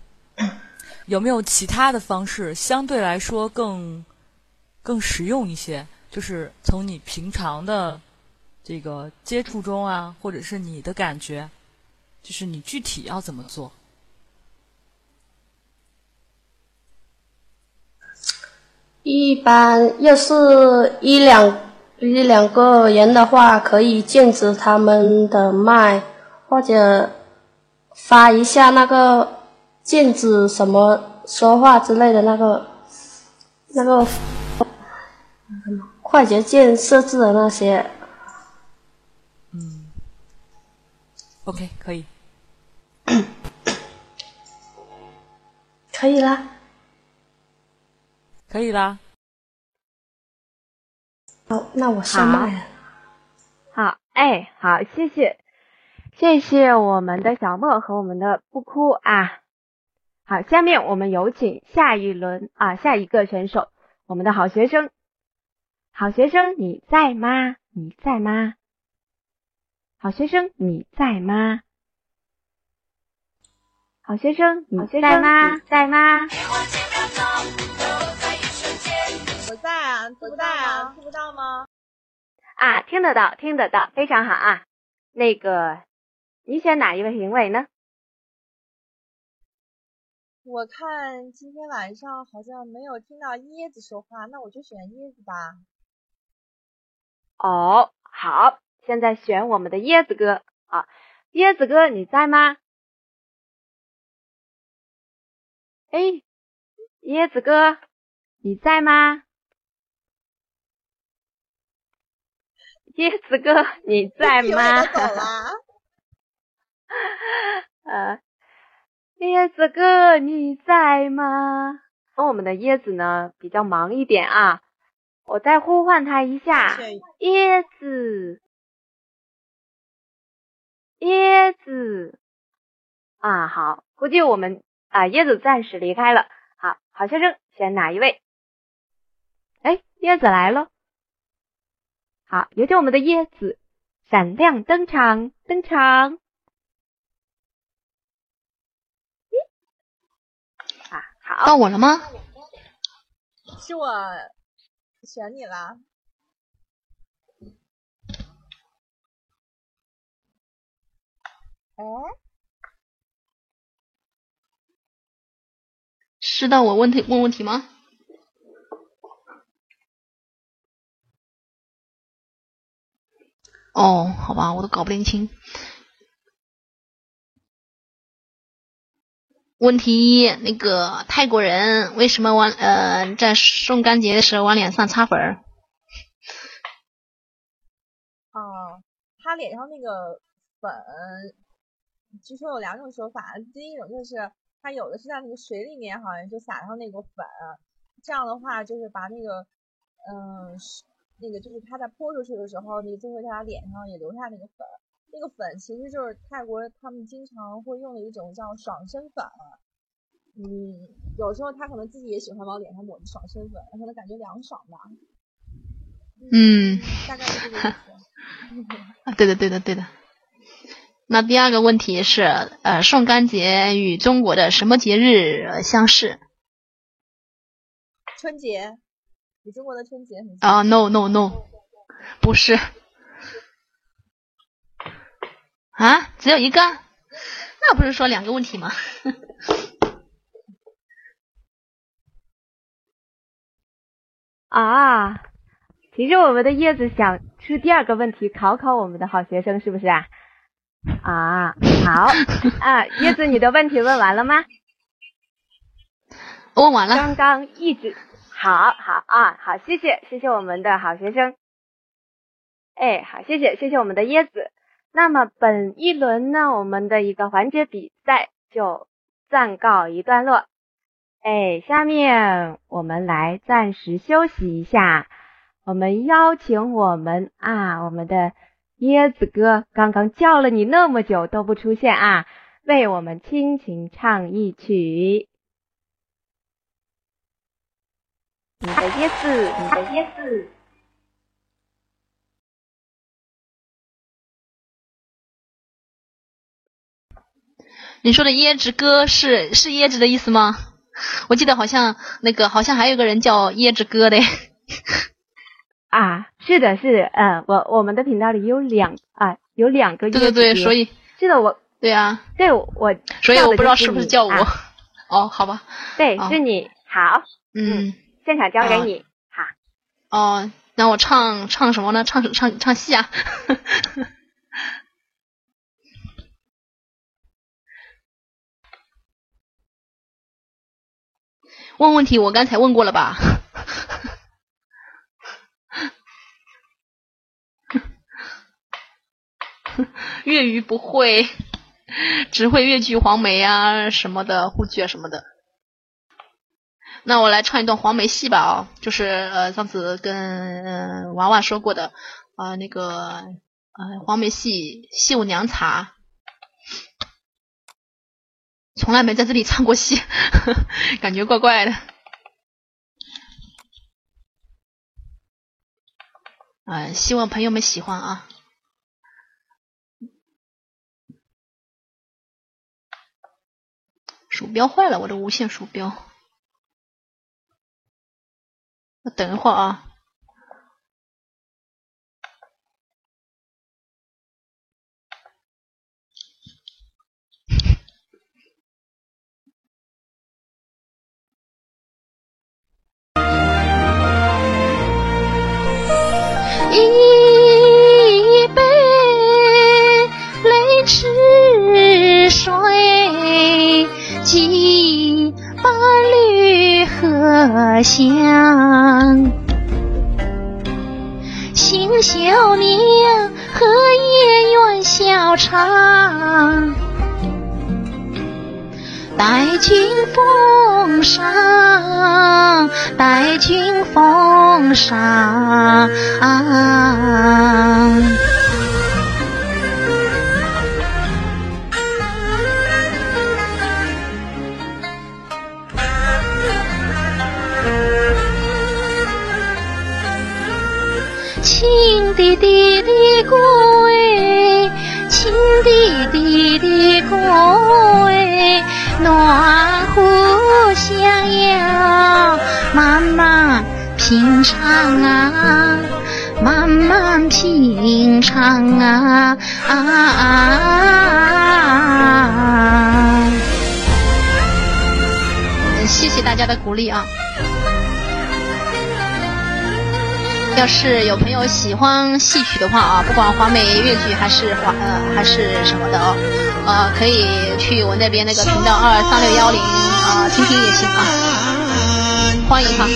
有没有其他的方式，相对来说更更实用一些？就是从你平常的这个接触中啊，或者是你的感觉，就是你具体要怎么做？一般要是一两一两个人的话，可以禁止他们的麦，或者发一下那个禁止什么说话之类的那个那个。快捷键设置的那些，嗯，OK，可以，[coughs] 可以啦，可以啦。好，那我上麦了。好，哎，好，谢谢，谢谢我们的小莫和我们的不哭啊。好，下面我们有请下一轮啊，下一个选手，我们的好学生，好学生你在吗？你在吗？好学生你在吗？好学生你在吗？在吗？听不到啊，听不到吗？啊，听得到，听得到，非常好啊。那个，你选哪一位评委呢？我看今天晚上好像没有听到椰子说话，那我就选椰子吧。哦，好，现在选我们的椰子哥啊，椰子哥你在吗？哎，椰子哥你在吗？椰子哥你在吗？[laughs] [laughs] 呃，椰子哥你在吗？我们的椰子呢比较忙一点啊，我再呼唤他一下，椰子，椰子，啊好，估计我们啊椰子暂时离开了，好好先生选哪一位？哎，椰子来了。好，有请我们的椰子闪亮登场，登场。啊，好，到我了吗？是我选你了。哎，是到我问题问问题吗？哦，好吧，我都搞不拎清。问题一，那个泰国人为什么往呃在送干节的时候往脸上擦粉儿？哦，他脸上那个粉，据说有两种说法。第一种就是他有的是在那个水里面，好像就撒上那个粉，这样的话就是把那个嗯。那个就是他在泼出去的时候，那个就会在他脸上也留下那个粉。那个粉其实就是泰国他们经常会用的一种叫爽身粉。嗯，有时候他可能自己也喜欢往脸上抹爽身粉，可能感觉凉爽吧。嗯，大概是这个意思。[laughs] 啊，对的，对的，对的。那第二个问题是，呃，宋干节与中国的什么节日相似？春节。与中国的春节很啊，no no no，不是啊，只有一个，那不是说两个问题吗？[laughs] 啊，其实我们的叶子想出第二个问题考考我们的好学生，是不是啊？啊，好 [laughs] 啊，叶子，你的问题问完了吗？问完了。刚刚一直。好好啊，好，谢谢，谢谢我们的好学生。哎，好，谢谢，谢谢我们的椰子。那么本一轮呢，我们的一个环节比赛就暂告一段落。哎，下面我们来暂时休息一下。我们邀请我们啊，我们的椰子哥，刚刚叫了你那么久都不出现啊，为我们倾情唱一曲。你的椰子，你的椰子。你说的椰子哥是是椰子的意思吗？我记得好像那个好像还有个人叫椰子哥的。[laughs] 啊，是的，是的，嗯，我我们的频道里有两啊，有两个椰子对对对，所以是的，我对啊，对我，所以我不知道是不是叫我。[laughs] 哦，好吧。对，是你好。嗯，现场交给你。好哦，那我唱唱什么呢？唱唱唱戏啊！问问题，我刚才问过了吧？粤语不会，只会越剧黄梅啊什么的，沪剧啊什么的。那我来唱一段黄梅戏吧啊，就是呃上次跟娃娃说过的啊那个呃黄梅戏《绣娘茶》。从来没在这里唱过戏，[laughs] 感觉怪怪的。呃，希望朋友们喜欢啊。鼠标坏了，我的无线鼠标。我等一会儿啊。一杯泪池水，几把绿荷香。杏小娘和夜愿笑唱，待君奉上，待君奉上。亲弟弟的归，亲弟弟的归，暖壶相邀，慢慢品尝啊，慢慢品尝啊啊！谢谢大家的鼓励啊！要是有朋友喜欢戏曲的话啊，不管华美越剧还是华呃还是什么的哦，呃，可以去我那边那个频道二三六幺零啊听听也行啊，欢迎哈。[laughs]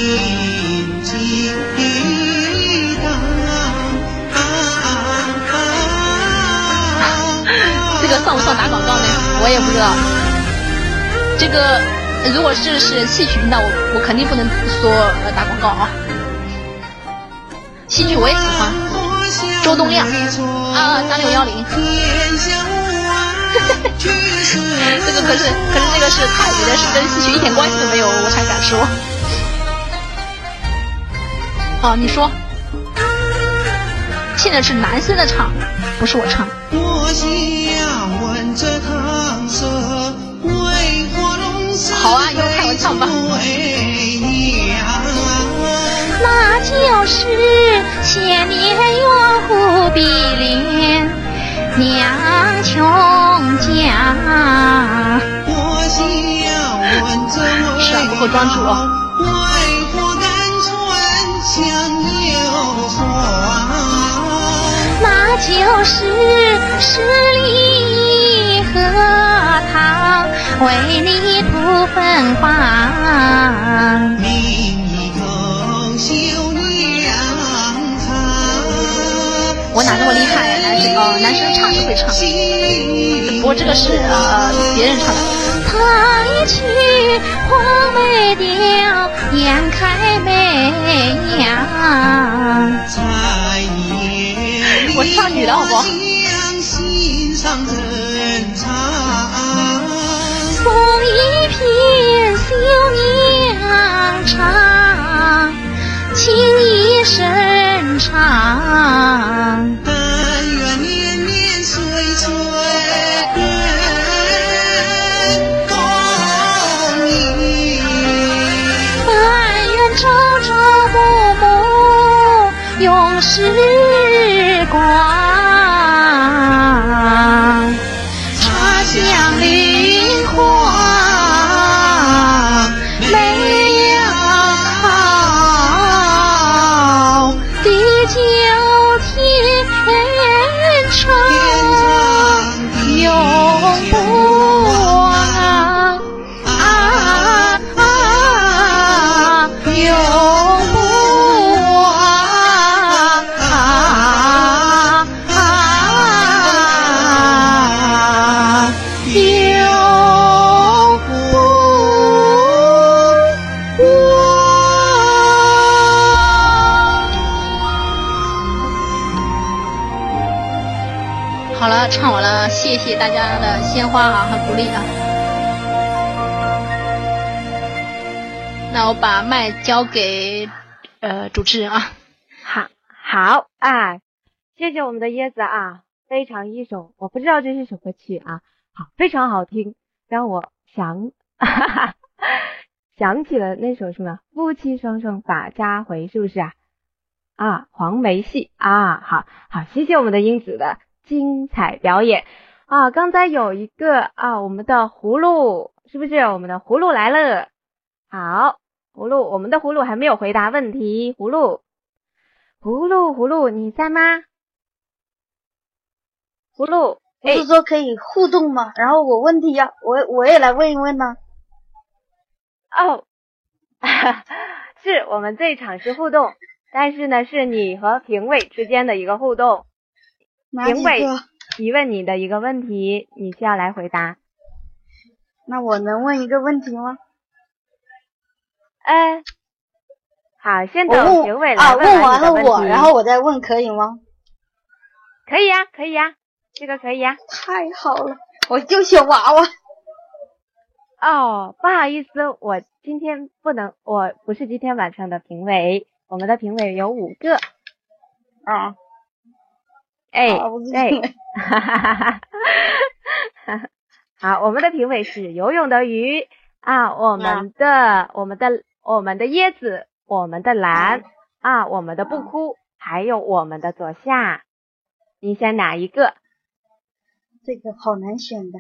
这个算不算打广告呢？我也不知道。这个如果是是戏曲频道，我我肯定不能说呃打广告啊。戏剧我也喜欢，周东亮啊三六幺零，这个可是可是这个是泰语的，是跟戏曲一点关系都没有，我才敢说。哦，你说，现在是男生的唱，不是我唱。好啊，以后看我唱吧。就是千年远湖碧莲娘琼家。是啊，不够专注哦。那就是十里荷塘为你吐芬芳。我哪那么厉害？男生哦，男生唱是会唱，不过这个是呃别人唱的。抬起黄梅调，眼开眉杨。我唱女的好不好？送一片绣娘唱，情意深长。但愿年年岁岁共饮。但愿朝朝暮暮永时光。花啊，很鼓励啊。那我把麦交给呃主持人啊。好，好，哎，谢谢我们的椰子啊，非常一首，我不知道这是什么曲啊，好，非常好听，让我想，哈哈，想起了那首什么夫妻双双把家回，是不是啊？啊，黄梅戏啊，好好，谢谢我们的英子的精彩表演。啊！刚才有一个啊，我们的葫芦是不是？我们的葫芦来了，好，葫芦，我们的葫芦还没有回答问题，葫芦，葫芦，葫芦，你在吗？葫芦，不是说可以互动吗？然后我问题呀，我我也来问一问呢。哦，[laughs] 是我们这一场是互动。但是呢，是你和评委之间的一个互动，评委提问你的一个问题，你需要来回答。那我能问一个问题吗？哎，好，先等评委来问完了我，然后我再问，可以吗？可以呀，可以呀，这个可以呀。太好了，我就选娃娃。哦，不好意思，我今天不能，我不是今天晚上的评委。我们的评委有五个，啊，哎哎，哈哈哈哈哈，好，我们的评委是游泳的鱼啊，我们的我们的我们的椰子，我们的蓝啊，我们的不哭，还有我们的左下，你选哪一个？这个好难选的，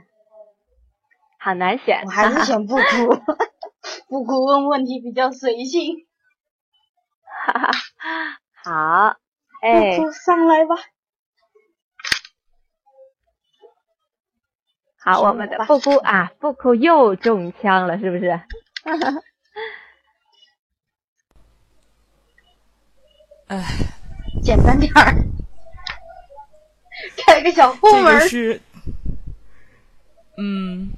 好难选，我还是选不哭，[laughs] 不哭问问题比较随性。哈哈，好，哎，上来吧。好，我们的布谷啊，布谷又中枪了，是不是？[laughs] 哎，简单点儿，[laughs] 开个小后门。是，嗯，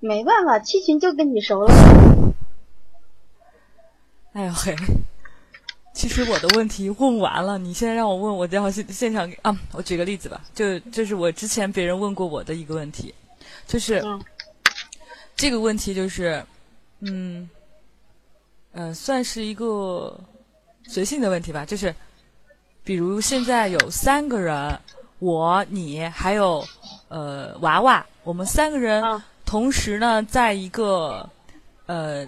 没办法，七群就跟你熟了。哎呦嘿，其实我的问题问完了，你现在让我问，我正好现现场啊，我举个例子吧，就就是我之前别人问过我的一个问题，就是这个问题就是，嗯，呃，算是一个随性的问题吧，就是，比如现在有三个人，我、你还有呃娃娃，我们三个人同时呢，在一个呃。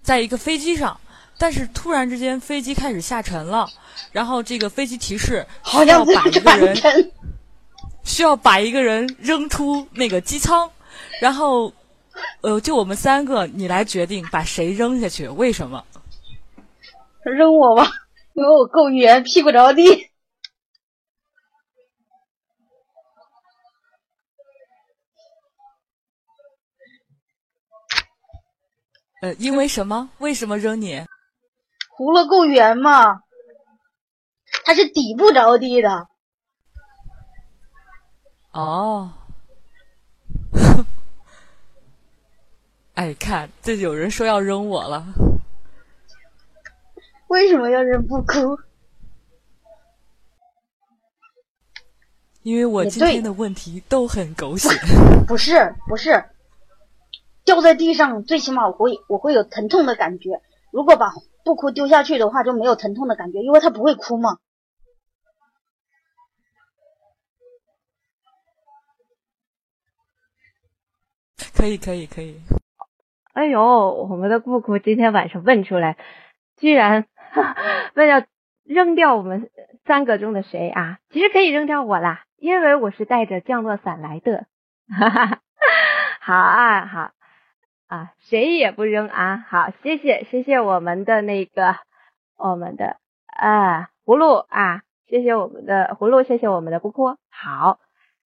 在一个飞机上，但是突然之间飞机开始下沉了，然后这个飞机提示需要把一个人需要把一个人扔出那个机舱，然后呃，就我们三个，你来决定把谁扔下去？为什么？扔我吧，因为我够远，屁股着地。呃，因为什么？为什么扔你？葫芦够圆吗？它是底部着地的。哦。[laughs] 哎，看，这有人说要扔我了。为什么要扔不哭？因为我今天的问题都很狗血。不是，不是。掉在地上，最起码我会我会有疼痛的感觉。如果把不哭丢下去的话，就没有疼痛的感觉，因为他不会哭嘛。可以可以可以。哎呦，我们的不哭今天晚上问出来，居然 [laughs] 问要扔掉我们三个中的谁啊？其实可以扔掉我啦，因为我是带着降落伞来的。哈哈，好啊，好。啊，谁也不扔啊！好，谢谢谢谢我们的那个我们的啊葫芦啊，谢谢我们的葫芦，谢谢我们的不哭。好，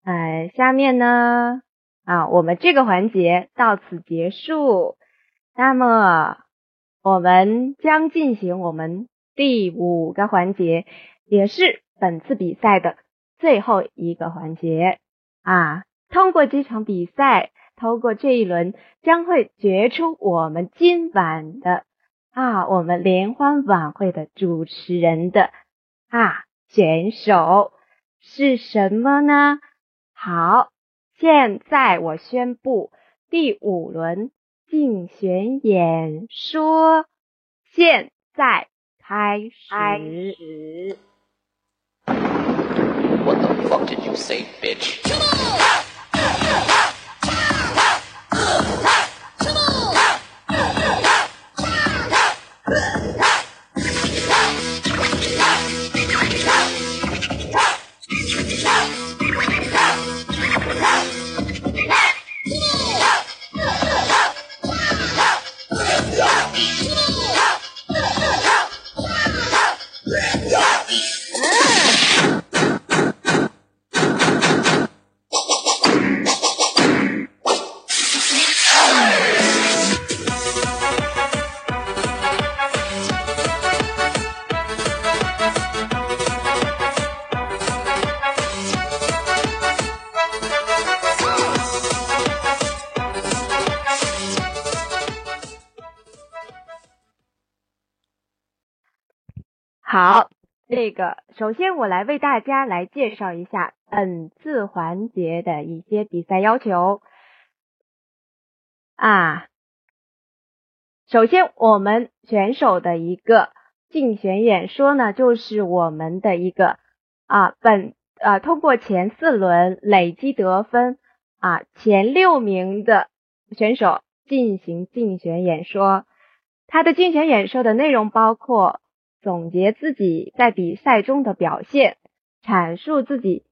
呃，下面呢啊，我们这个环节到此结束。那么我们将进行我们第五个环节，也是本次比赛的最后一个环节啊。通过这场比赛。通过这一轮，将会决出我们今晚的啊，我们联欢晚会的主持人的啊选手是什么呢？好，现在我宣布第五轮竞选演说现在开始。What the fuck did you say, bitch? Yeah. 好，那个首先我来为大家来介绍一下本次环节的一些比赛要求啊。首先，我们选手的一个竞选演说呢，就是我们的一个啊本啊通过前四轮累积得分啊前六名的选手进行竞选演说。他的竞选演说的内容包括总结自己在比赛中的表现，阐述自己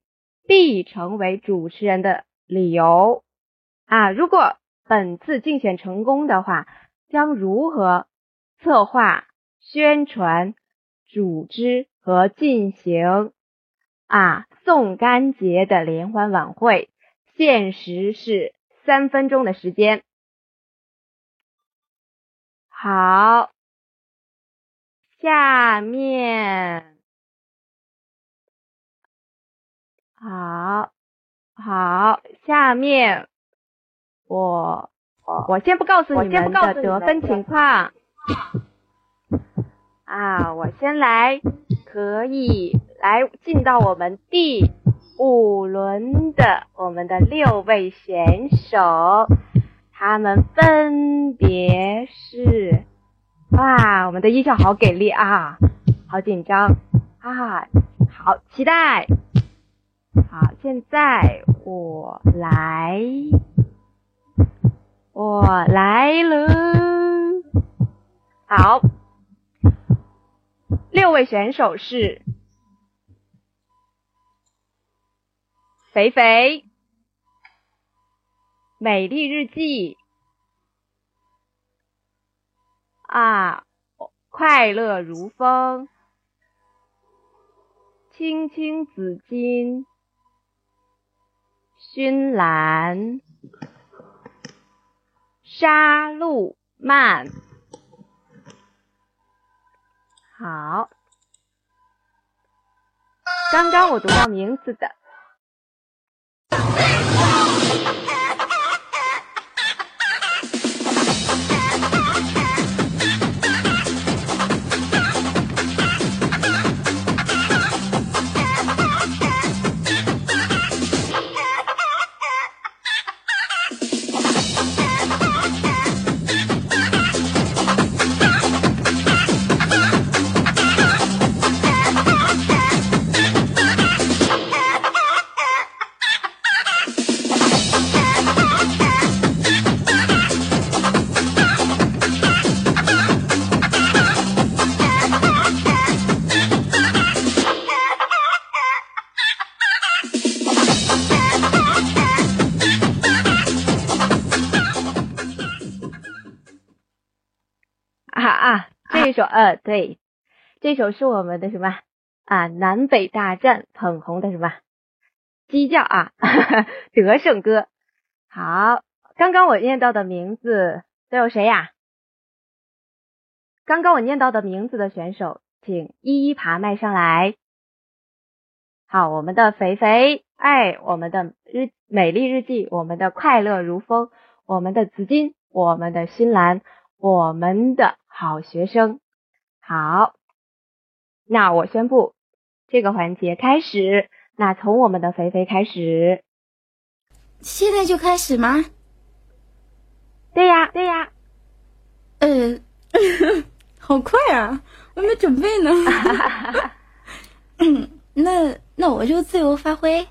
必成为主持人的理由啊。如果本次竞选成功的话，将如何策划、宣传、组织和进行啊送干节的联欢晚会？限时是三分钟的时间。好，下面好好，下面我我先不告诉你们的得分情况啊，我先来，可以来进到我们第五轮的我们的六位选手。他们分别是，哇，我们的音效好给力啊，好紧张啊，好期待。好，现在我来，我来了。好，六位选手是肥肥。美丽日记啊，快乐如风，青青子衿，熏兰，沙路曼。好，刚刚我读到名字的。对，这首是我们的什么啊？南北大战捧红的什么鸡叫啊？[laughs] 得胜歌。好，刚刚我念到的名字都有谁呀？刚刚我念到的名字的选手，请一一爬麦上来。好，我们的肥肥，哎，我们的日美丽日记，我们的快乐如风，我们的紫金，我们的新兰，我们的。好学生，好，那我宣布这个环节开始。那从我们的肥肥开始，现在就开始吗？对呀，对呀。呃，[laughs] 好快啊！我还没准备呢。[laughs] 那那我就自由发挥。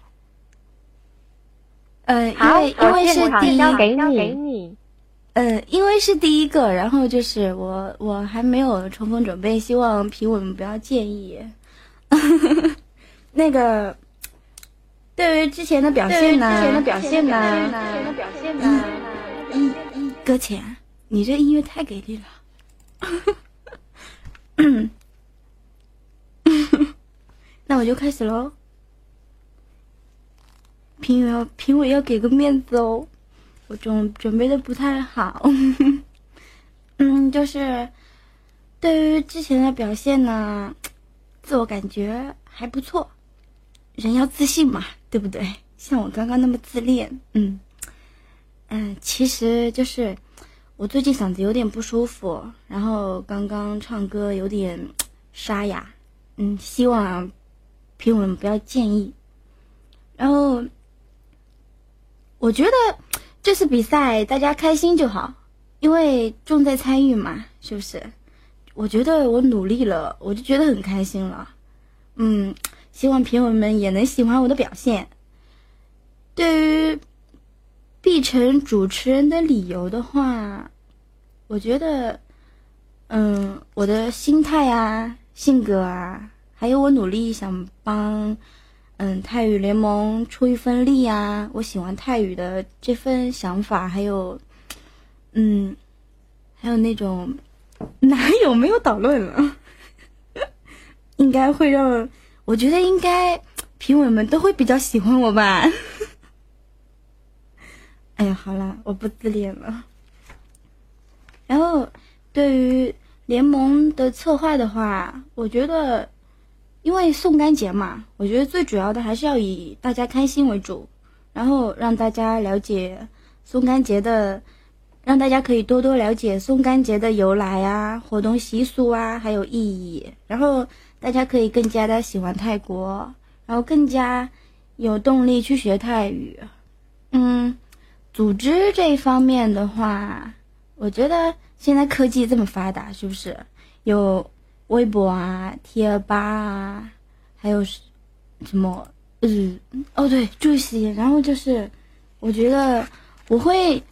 呃，因为因为是第一，交给你，给你。呃，因为是第一个，然后就是我我还没有充分准备，希望评委们不要介意。[laughs] 那个，对于之前的表现呢？之前的表现呢？之前的表现呢？嗯嗯，搁浅，你这音乐太给力了。那我就开始喽。评委要评委要给个面子哦，我准准备的不太好。[laughs] 嗯，就是对于之前的表现呢，自我感觉还不错。人要自信嘛，对不对？像我刚刚那么自恋，嗯嗯，其实就是我最近嗓子有点不舒服，然后刚刚唱歌有点沙哑，嗯，希望评委们不要介意。然后我觉得这次比赛大家开心就好，因为重在参与嘛，是不是？我觉得我努力了，我就觉得很开心了。嗯，希望评委们也能喜欢我的表现。对于必成主持人的理由的话，我觉得，嗯，我的心态啊、性格啊，还有我努力想帮，嗯，泰语联盟出一份力啊，我喜欢泰语的这份想法，还有，嗯，还有那种 [laughs] 哪有没有导论了，[laughs] 应该会让我觉得应该评委们都会比较喜欢我吧。[laughs] 哎呀，好了，我不自恋了。然后，对于联盟的策划的话，我觉得，因为送干节嘛，我觉得最主要的还是要以大家开心为主，然后让大家了解送干节的，让大家可以多多了解送干节的由来啊、活动习俗啊，还有意义，然后大家可以更加的喜欢泰国，然后更加有动力去学泰语。嗯。组织这一方面的话，我觉得现在科技这么发达，是不是有微博啊、贴吧啊，还有什么嗯哦对这些，然后就是我觉得我会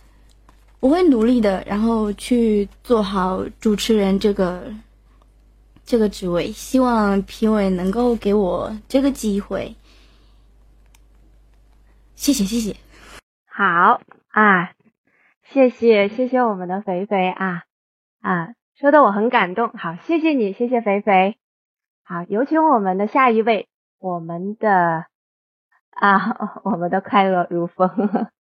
我会努力的，然后去做好主持人这个这个职位，希望评委能够给我这个机会。谢谢谢谢。好啊，谢谢谢谢我们的肥肥啊啊，说的我很感动。好，谢谢你，谢谢肥肥。好，有请我们的下一位，我们的啊，[laughs] 我们的快乐如风。[laughs]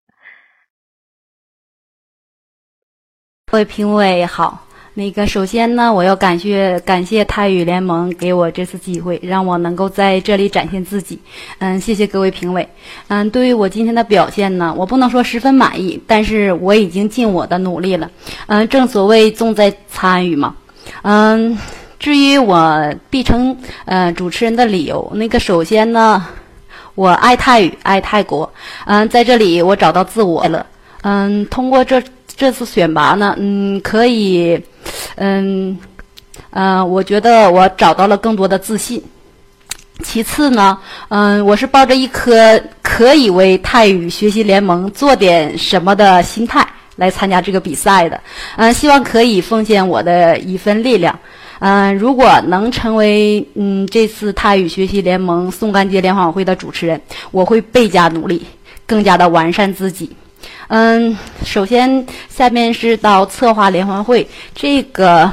各位评委好。那个，首先呢，我要感谢感谢泰语联盟给我这次机会，让我能够在这里展现自己。嗯，谢谢各位评委。嗯，对于我今天的表现呢，我不能说十分满意，但是我已经尽我的努力了。嗯，正所谓重在参与嘛。嗯，至于我必成呃主持人的理由，那个首先呢，我爱泰语，爱泰国。嗯，在这里我找到自我了。嗯，通过这这次选拔呢，嗯，可以。嗯，呃，我觉得我找到了更多的自信。其次呢，嗯，我是抱着一颗可以为泰语学习联盟做点什么的心态来参加这个比赛的。嗯，希望可以奉献我的一份力量。嗯，如果能成为嗯这次泰语学习联盟宋干节联欢晚会的主持人，我会倍加努力，更加的完善自己。嗯，首先下面是到策划联欢会这个，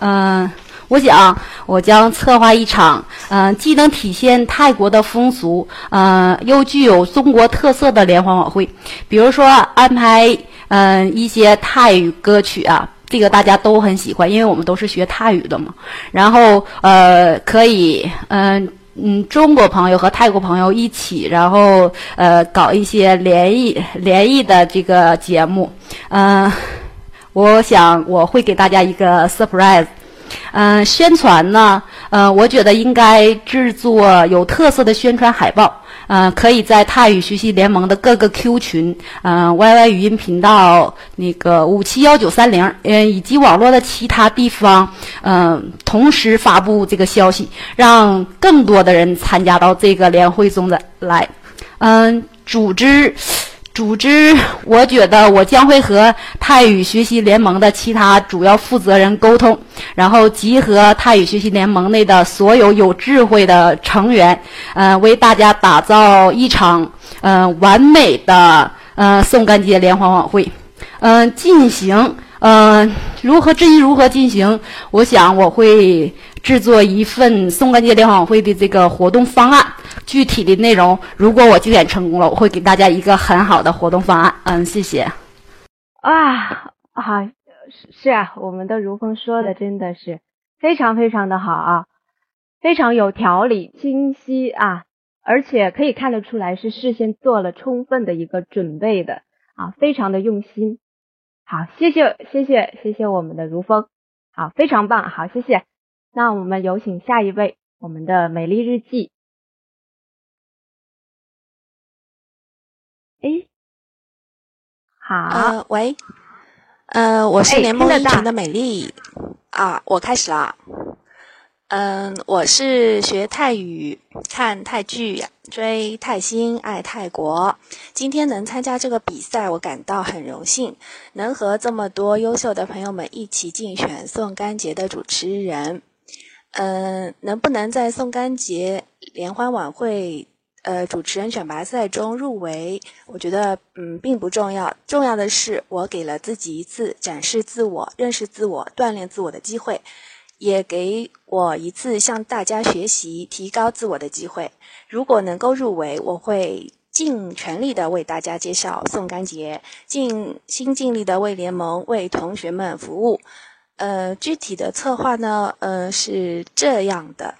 嗯，我想我将策划一场，嗯，既能体现泰国的风俗，嗯，又具有中国特色的联欢晚会。比如说安排，嗯，一些泰语歌曲啊，这个大家都很喜欢，因为我们都是学泰语的嘛。然后，呃，可以，嗯。嗯，中国朋友和泰国朋友一起，然后呃搞一些联谊联谊的这个节目，嗯，我想我会给大家一个 surprise，嗯，宣传呢，呃，我觉得应该制作有特色的宣传海报，嗯，可以在泰语学习联盟的各个 Q 群，嗯，YY 语音频道那个五七幺九三零，嗯，以及网络的其他地方，嗯，同时发布这个消息，让更多的人参加到这个联会中的来。嗯，组织。组织，我觉得我将会和泰语学习联盟的其他主要负责人沟通，然后集合泰语学习联盟内的所有有智慧的成员，呃，为大家打造一场呃完美的呃宋干节联欢晚会，嗯，进行。嗯，如何至于如何进行？我想我会制作一份宋干节联欢晚会的这个活动方案。具体的内容，如果我竞选成功了，我会给大家一个很好的活动方案。嗯，谢谢。啊，好，是啊，我们的如风说的真的是非常非常的好啊，非常有条理、清晰啊，而且可以看得出来是事先做了充分的一个准备的啊，非常的用心。好，谢谢谢谢谢谢我们的如风，好，非常棒，好，谢谢。那我们有请下一位，我们的美丽日记。哎，好，呃，喂，呃，我是联盟一群的美丽啊，我开始了。嗯，我是学泰语、看泰剧、追泰星、爱泰国。今天能参加这个比赛，我感到很荣幸，能和这么多优秀的朋友们一起竞选宋干节的主持人。嗯，能不能在宋干节联欢晚会呃主持人选拔赛中入围，我觉得嗯并不重要，重要的是我给了自己一次展示自我、认识自我、锻炼自我的机会。也给我一次向大家学习、提高自我的机会。如果能够入围，我会尽全力的为大家介绍宋干节，尽心尽力的为联盟、为同学们服务。呃，具体的策划呢，呃，是这样的。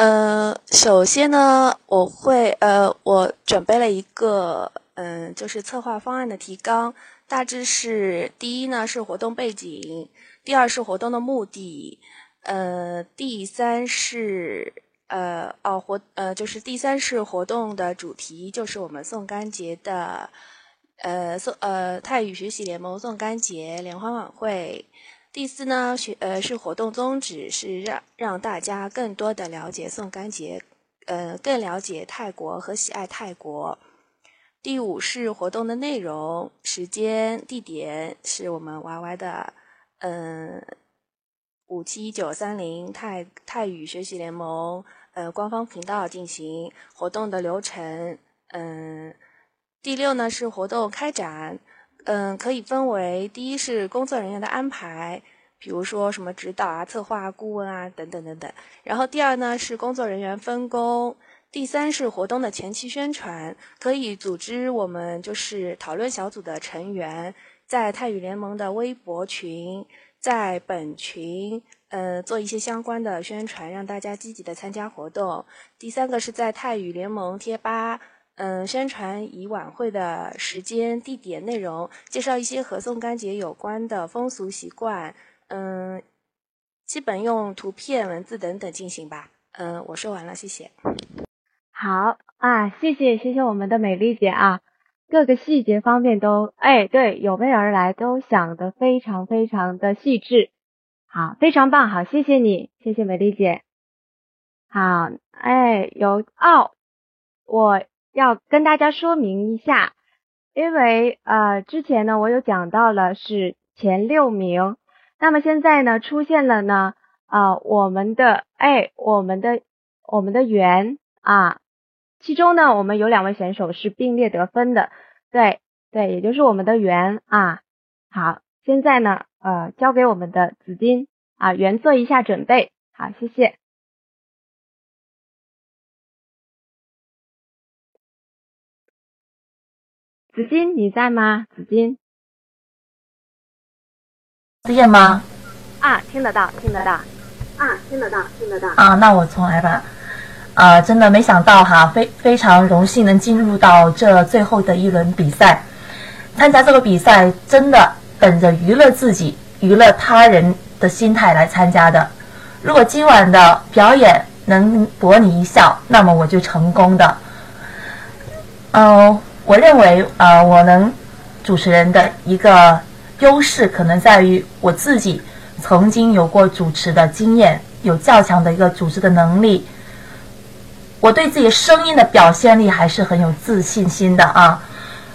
呃，首先呢，我会呃，我准备了一个嗯，就是策划方案的提纲，大致是第一呢是活动背景。第二是活动的目的，呃，第三是呃哦活呃就是第三是活动的主题，就是我们宋干节的呃宋呃泰语学习联盟宋干节联欢晚会。第四呢学呃是活动宗旨是让让大家更多的了解宋干节，呃更了解泰国和喜爱泰国。第五是活动的内容、时间、地点是我们 Y Y 的。嗯，五七九三零泰泰语学习联盟呃官方频道进行活动的流程。嗯，第六呢是活动开展，嗯，可以分为第一是工作人员的安排，比如说什么指导啊、策划顾问啊等等等等。然后第二呢是工作人员分工，第三是活动的前期宣传，可以组织我们就是讨论小组的成员。在泰语联盟的微博群，在本群，呃，做一些相关的宣传，让大家积极的参加活动。第三个是在泰语联盟贴吧，嗯，宣传以晚会的时间、地点、内容，介绍一些和宋干节有关的风俗习惯，嗯，基本用图片、文字等等进行吧。嗯，我说完了，谢谢。好啊，谢谢谢谢我们的美丽姐啊。各个细节方面都，哎，对，有备而来，都想得非常非常的细致，好，非常棒，好，谢谢你，谢谢美丽姐，好，哎，有哦，我要跟大家说明一下，因为呃，之前呢，我有讲到了是前六名，那么现在呢，出现了呢，啊，我们的，哎，我们的，我们的圆啊。其中呢，我们有两位选手是并列得分的，对对，也就是我们的圆啊。好，现在呢，呃，交给我们的紫金啊，圆做一下准备。好，谢谢。紫金你在吗？紫金，听见吗？啊，听得到，听得到。啊，听得到，听得到。啊，那我重来吧。啊，真的没想到哈，非非常荣幸能进入到这最后的一轮比赛，参加这个比赛真的本着娱乐自己、娱乐他人的心态来参加的。如果今晚的表演能博你一笑，那么我就成功的。呃，我认为呃，我能主持人的一个优势可能在于我自己曾经有过主持的经验，有较强的一个主持的能力。我对自己声音的表现力还是很有自信心的啊。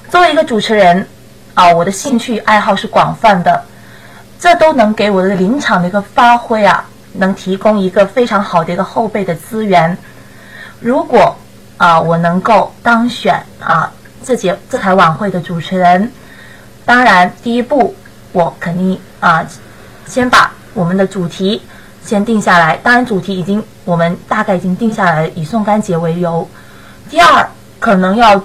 作为一个主持人啊，我的兴趣爱好是广泛的，这都能给我的临场的一个发挥啊，能提供一个非常好的一个后备的资源。如果啊，我能够当选啊这节这台晚会的主持人，当然第一步我肯定啊先把我们的主题先定下来。当然主题已经。我们大概已经定下来，以宋干节为由。第二，可能要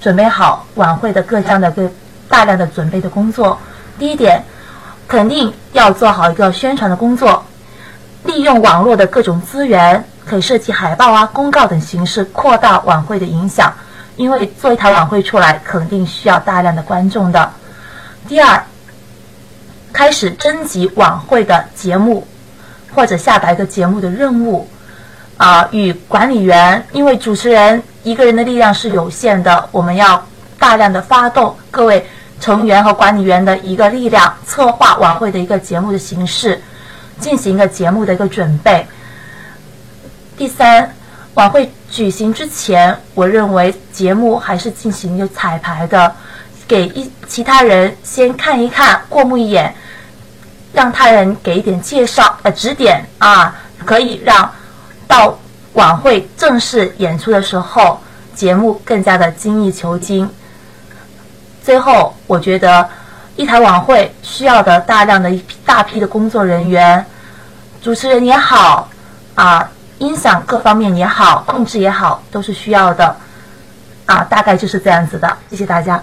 准备好晚会的各项的个大量的准备的工作。第一点，肯定要做好一个宣传的工作，利用网络的各种资源，可以设计海报啊、公告等形式，扩大晚会的影响。因为做一台晚会出来，肯定需要大量的观众的。第二，开始征集晚会的节目。或者下达一个节目的任务，啊，与管理员，因为主持人一个人的力量是有限的，我们要大量的发动各位成员和管理员的一个力量，策划晚会的一个节目的形式，进行一个节目的一个准备。第三，晚会举行之前，我认为节目还是进行一个彩排的，给一其他人先看一看，过目一眼。让他人给一点介绍呃指点啊，可以让到晚会正式演出的时候，节目更加的精益求精。最后，我觉得一台晚会需要的大量的一批大批的工作人员，主持人也好啊，音响各方面也好，控制也好，都是需要的啊，大概就是这样子的。谢谢大家。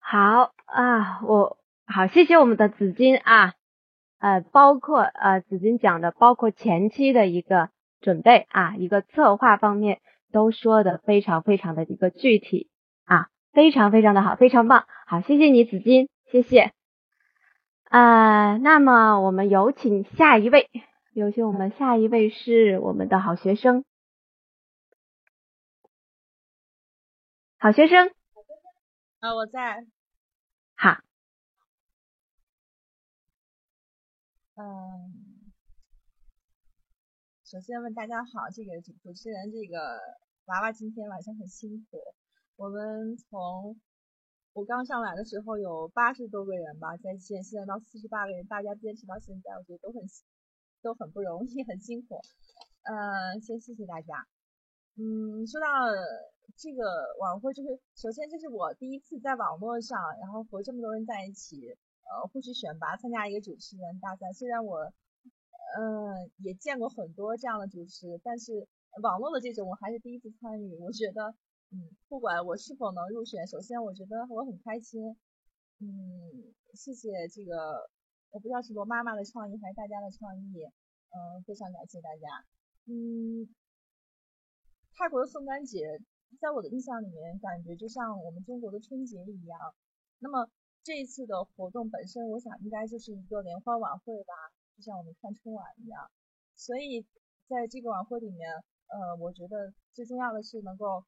好啊，我好，谢谢我们的紫金啊。呃，包括呃，紫金讲的，包括前期的一个准备啊，一个策划方面，都说的非常非常的一个具体啊，非常非常的好，非常棒，好，谢谢你紫金，谢谢。啊，那么我们有请下一位，有请我们下一位是我们的好学生，好学生，啊，我在，好。嗯，首先问大家好，这个主主持人这个娃娃今天晚上很辛苦。我们从我刚上来的时候有八十多个人吧，在线，现在到四十八个人，大家坚持到现在，我觉得都很都很不容易，很辛苦。呃，先谢谢大家。嗯，说到这个晚会，就是首先这是我第一次在网络上，然后和这么多人在一起。呃，互须选拔参加一个主持人大赛。虽然我，嗯，也见过很多这样的主持，但是网络的这种我还是第一次参与。我觉得，嗯，不管我是否能入选，首先我觉得我很开心。嗯，谢谢这个，我不知道是罗妈妈的创意还是大家的创意。嗯，非常感谢大家。嗯，泰国的宋干节，在我的印象里面，感觉就像我们中国的春节一样。那么。这一次的活动本身，我想应该就是一个联欢晚会吧，就像我们看春晚一样。所以在这个晚会里面，呃，我觉得最重要的是能够，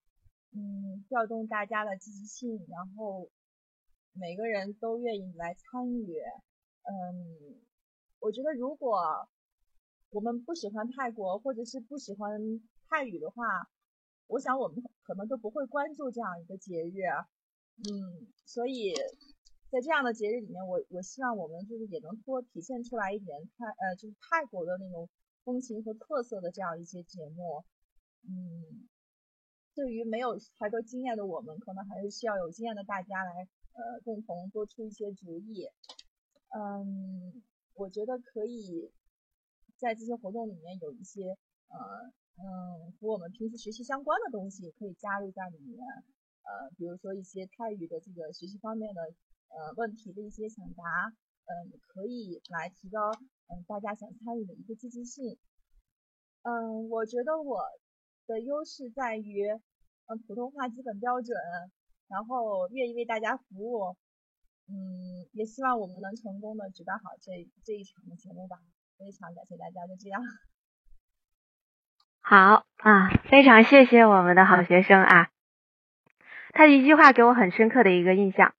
嗯，调动大家的积极性，然后每个人都愿意来参与。嗯，我觉得如果我们不喜欢泰国，或者是不喜欢泰语的话，我想我们可能都不会关注这样一个节日。嗯，所以。在这样的节日里面，我我希望我们就是也能多体现出来一点泰呃就是泰国的那种风情和特色的这样一些节目。嗯，对于没有太多经验的我们，可能还是需要有经验的大家来呃共同多出一些主意。嗯，我觉得可以在这些活动里面有一些呃嗯和我们平时学习相关的东西可以加入在里面。呃，比如说一些泰语的这个学习方面的。呃，问题的一些抢答，嗯，可以来提高嗯大家想参与的一个积极性。嗯，我觉得我的优势在于嗯普通话基本标准，然后愿意为大家服务。嗯，也希望我们能成功的举办好这这一场的节目吧。非常感谢大家，就这样。[laughs] 好啊，非常谢谢我们的好学生啊。他一句话给我很深刻的一个印象。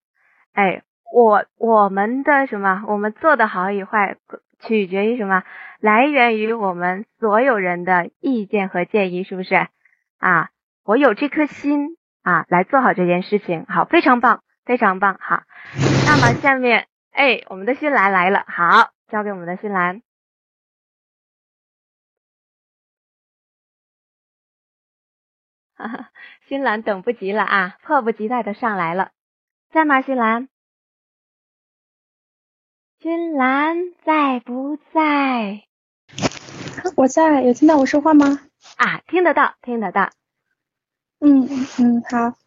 哎，我我们的什么？我们做的好与坏，取决于什么？来源于我们所有人的意见和建议，是不是？啊，我有这颗心啊，来做好这件事情，好，非常棒，非常棒，好。那么下面，哎，我们的新兰来了，好，交给我们的新兰。哈哈，新兰等不及了啊，迫不及待的上来了，在吗？新兰？新兰在不在？我在，有听到我说话吗？啊，听得到，听得到。嗯嗯，好。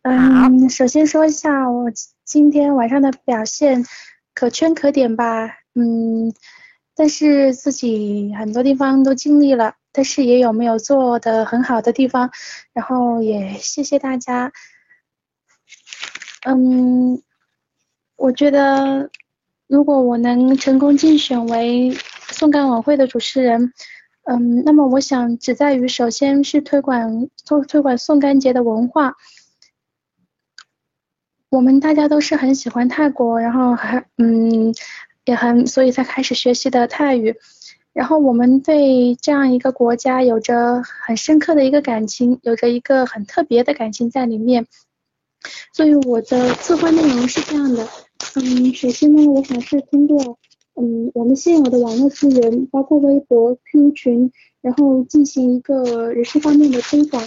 嗯，首先说一下我今天晚上的表现，可圈可点吧。嗯，但是自己很多地方都尽力了，但是也有没有做的很好的地方。然后也谢谢大家。嗯，我觉得如果我能成功竞选为送干晚会的主持人，嗯，那么我想只在于首先是推广推推广送干节的文化。我们大家都是很喜欢泰国，然后还嗯也很所以才开始学习的泰语。然后我们对这样一个国家有着很深刻的一个感情，有着一个很特别的感情在里面。所以我的策划内容是这样的，嗯，首先呢，我想是通过。嗯，我们现有的网络资源，包括微博、Q 群，然后进行一个人事方面的推广。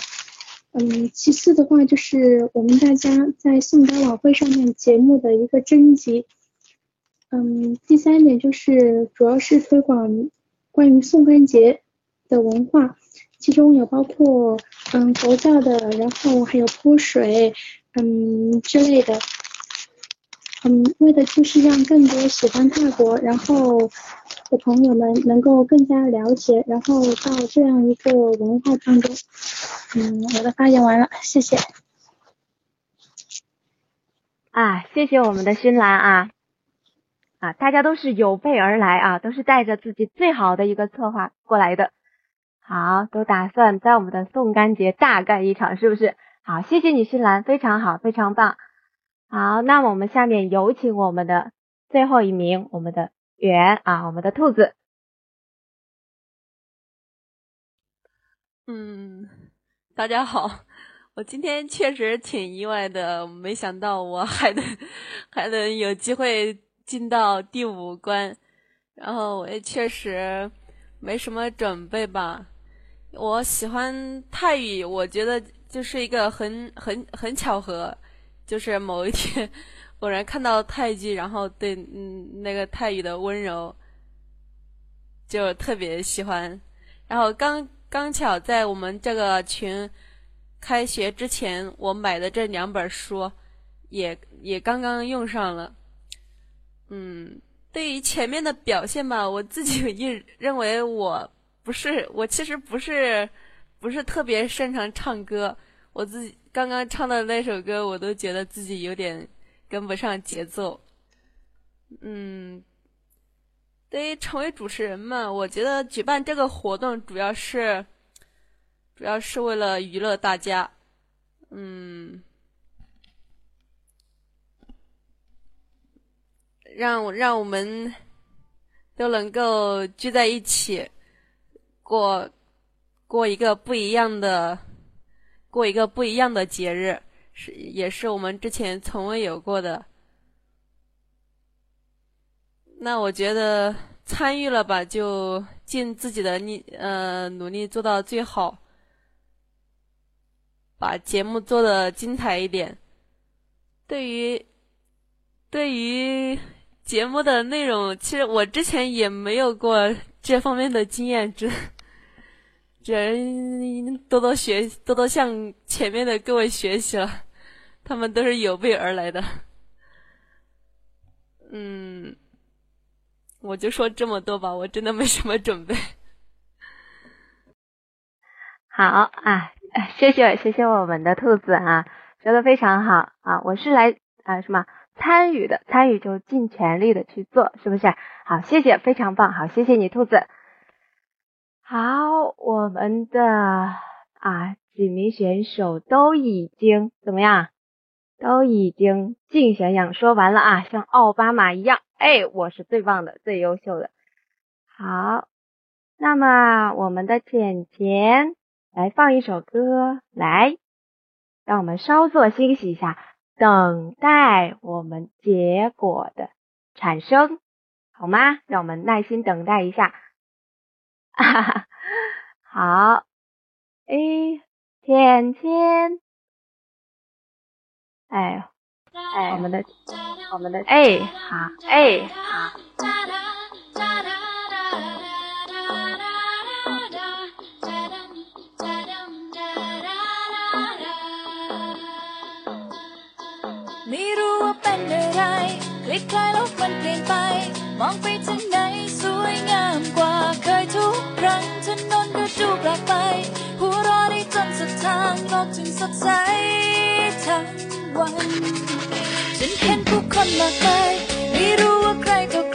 嗯，其次的话就是我们大家在宋干晚会上面节目的一个征集。嗯，第三点就是主要是推广关于送干节的文化，其中有包括嗯佛教的，然后还有泼水嗯之类的。嗯，为的就是让更多喜欢泰国然后的朋友们能够更加了解，然后到这样一个文化当中。嗯，我的发言完了，谢谢。啊，谢谢我们的新兰啊啊，大家都是有备而来啊，都是带着自己最好的一个策划过来的。好，都打算在我们的送干节大干一场，是不是？好，谢谢你新兰，非常好，非常棒。好，那么我们下面有请我们的最后一名，我们的圆啊，我们的兔子。嗯，大家好，我今天确实挺意外的，没想到我还能还能有机会进到第五关，然后我也确实没什么准备吧。我喜欢泰语，我觉得就是一个很很很巧合。就是某一天偶然看到泰剧，然后对嗯那个泰语的温柔就特别喜欢，然后刚刚巧在我们这个群开学之前，我买的这两本书也也刚刚用上了。嗯，对于前面的表现吧，我自己 [laughs] 认认为我不是我其实不是不是特别擅长唱歌，我自己。刚刚唱的那首歌，我都觉得自己有点跟不上节奏。嗯，对于成为主持人嘛，我觉得举办这个活动主要是，主要是为了娱乐大家。嗯，让让我们都能够聚在一起，过过一个不一样的。过一个不一样的节日，是也是我们之前从未有过的。那我觉得参与了吧，就尽自己的力，呃，努力做到最好，把节目做的精彩一点。对于对于节目的内容，其实我之前也没有过这方面的经验，这。人多多学，多多向前面的各位学习了，他们都是有备而来的。嗯，我就说这么多吧，我真的没什么准备。好啊，谢谢谢谢我们的兔子啊，说的非常好啊，我是来啊什么参与的，参与就尽全力的去做，是不是？好，谢谢，非常棒，好，谢谢你兔子。好，我们的啊几名选手都已经怎么样，都已经竞选演说完了啊，像奥巴马一样，哎，我是最棒的，最优秀的。好，那么我们的浅浅来放一首歌来，让我们稍作休息一下，等待我们结果的产生，好吗？让我们耐心等待一下。哈哈，好，哎，甜甜，哎，哎，我们的，我们的，哎，好，哎，好。 มองไปทางไหนสวยงามกว่าเคยทุกครั้งถนนก็ดูแปลกไป หัวรอได้จนสุดทางโลจึงสดใสทั้งวัน ฉันเห็นผู้คนมากมายไม่รู้ว่าใครต่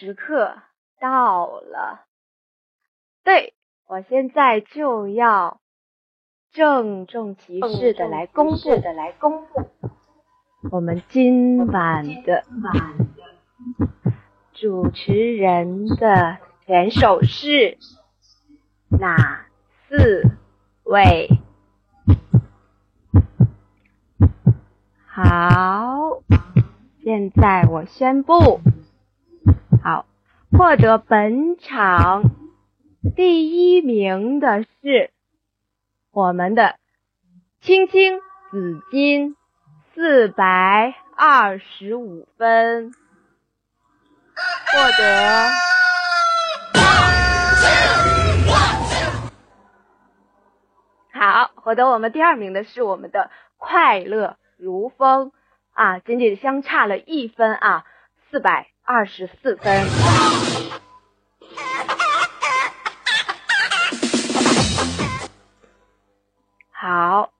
时刻到了。对我现在就要郑重其事的来公布的来公布我们今晚的主持人的选手是哪四位？好现在我宣布。获得本场第一名的是我们的青青紫金四百二十五分，获得。好，获得我们第二名的是我们的快乐如风啊，仅仅相差了一分啊，四百二十四分。好，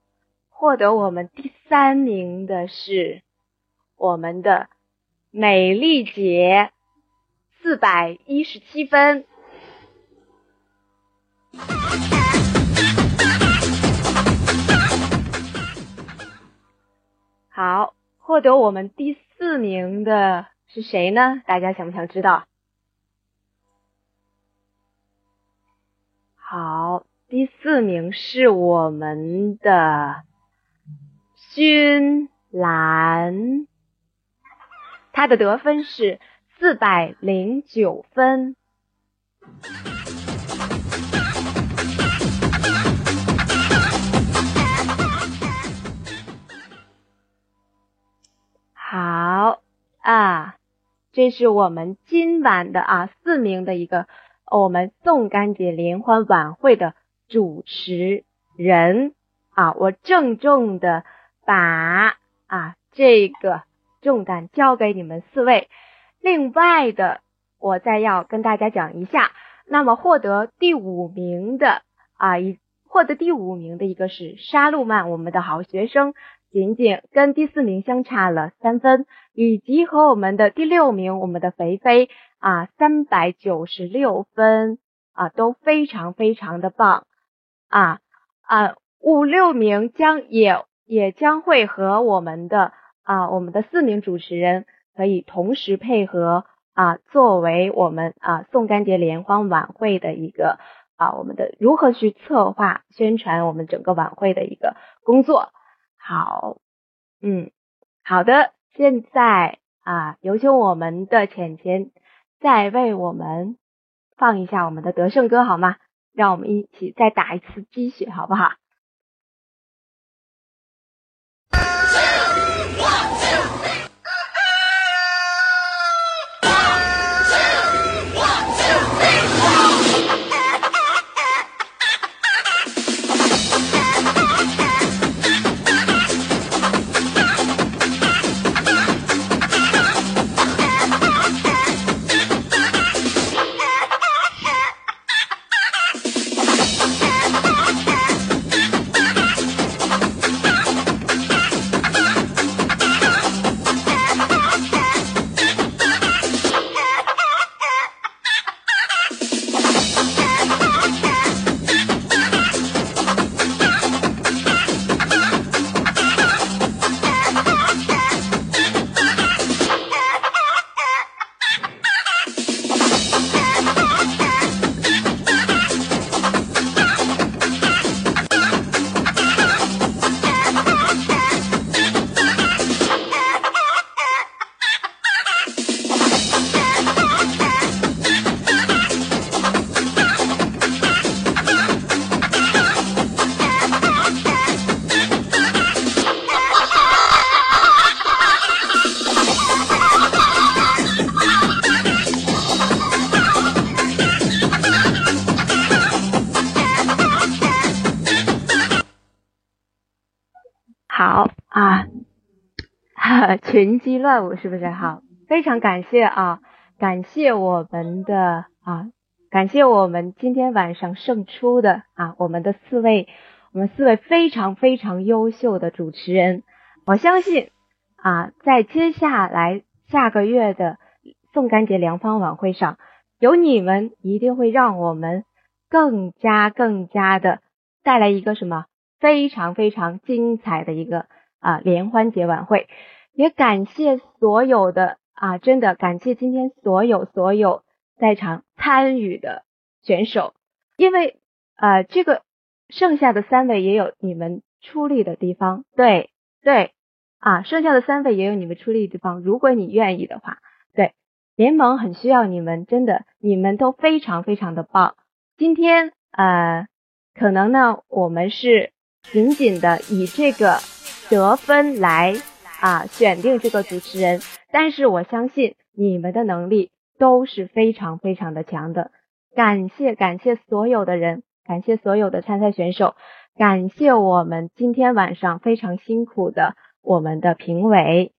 获得我们第三名的是我们的美丽姐，四百一十七分。好，获得我们第四名的是谁呢？大家想不想知道？好，第四名是我们的勋兰，他的得分是四百零九分。好啊，这是我们今晚的啊四名的一个我们宋干节联欢晚会的主持人啊，我郑重的把啊这个重担交给你们四位。另外的，我再要跟大家讲一下，那么获得第五名的啊一获得第五名的一个是沙路曼，我们的好学生。仅仅跟第四名相差了三分，以及和我们的第六名，我们的肥肥啊，三百九十六分啊，都非常非常的棒啊啊，五六名将也也将会和我们的啊我们的四名主持人可以同时配合啊，作为我们啊宋干节联欢晚会的一个啊我们的如何去策划宣传我们整个晚会的一个工作。好，嗯，好的，现在啊，有请我们的浅浅再为我们放一下我们的得胜歌好吗？让我们一起再打一次鸡血，好不好？[laughs] 群鸡乱舞是不是好？非常感谢啊，感谢我们的啊，感谢我们今天晚上胜出的啊，我们的四位，我们四位非常非常优秀的主持人。我相信啊，在接下来下个月的宋干节良方晚会上，有你们一定会让我们更加更加的带来一个什么非常非常精彩的一个啊联欢节晚会。也感谢所有的啊，真的感谢今天所有所有在场参与的选手，因为呃这个剩下的三位也有你们出力的地方，对对啊，剩下的三位也有你们出力的地方。如果你愿意的话，对联盟很需要你们，真的你们都非常非常的棒。今天呃，可能呢，我们是仅仅的以这个得分来啊选定这个主持人，但是我相信你们的能力都是非常非常的强的。感谢感谢所有的人，感谢所有的参赛选手，感谢我们今天晚上非常辛苦的我们的评委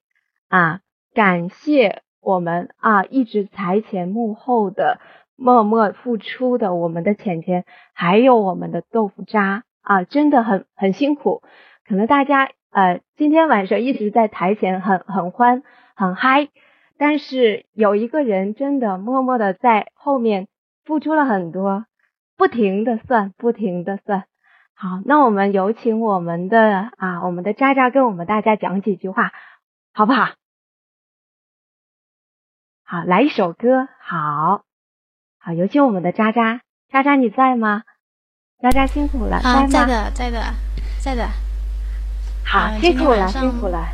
啊，感谢我们啊一直台前幕后的默默付出的我们的浅浅，还有我们的豆腐渣啊，真的很很辛苦。可能大家呃今天晚上一直在台前很很欢很嗨，但是有一个人真的默默的在后面。付出了很多，不停的算，不停的算。好，那我们有请我们的啊，我们的渣渣跟我们大家讲几句话，好不好？好，来一首歌。好，好，有请我们的渣渣，渣渣你在吗？渣渣辛苦了，啊，在的，在的，在的。好，辛苦了，辛苦了。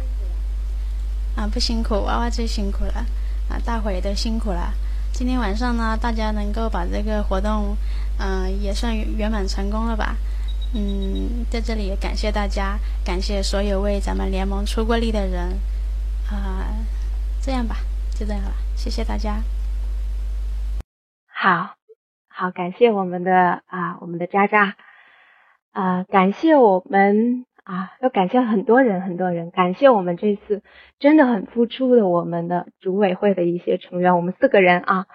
啊，不辛苦，娃娃最辛苦了，啊，大伙也都辛苦了。今天晚上呢，大家能够把这个活动，嗯，也算圆满成功了吧？嗯，在这里也感谢大家，感谢所有为咱们联盟出过力的人，啊，这样吧，就这样了，谢谢大家。好，好，感谢我们的啊，我们的渣渣，啊，感谢我们。啊，要感谢很多人，很多人，感谢我们这次真的很付出的我们的组委会的一些成员，我们四个人啊，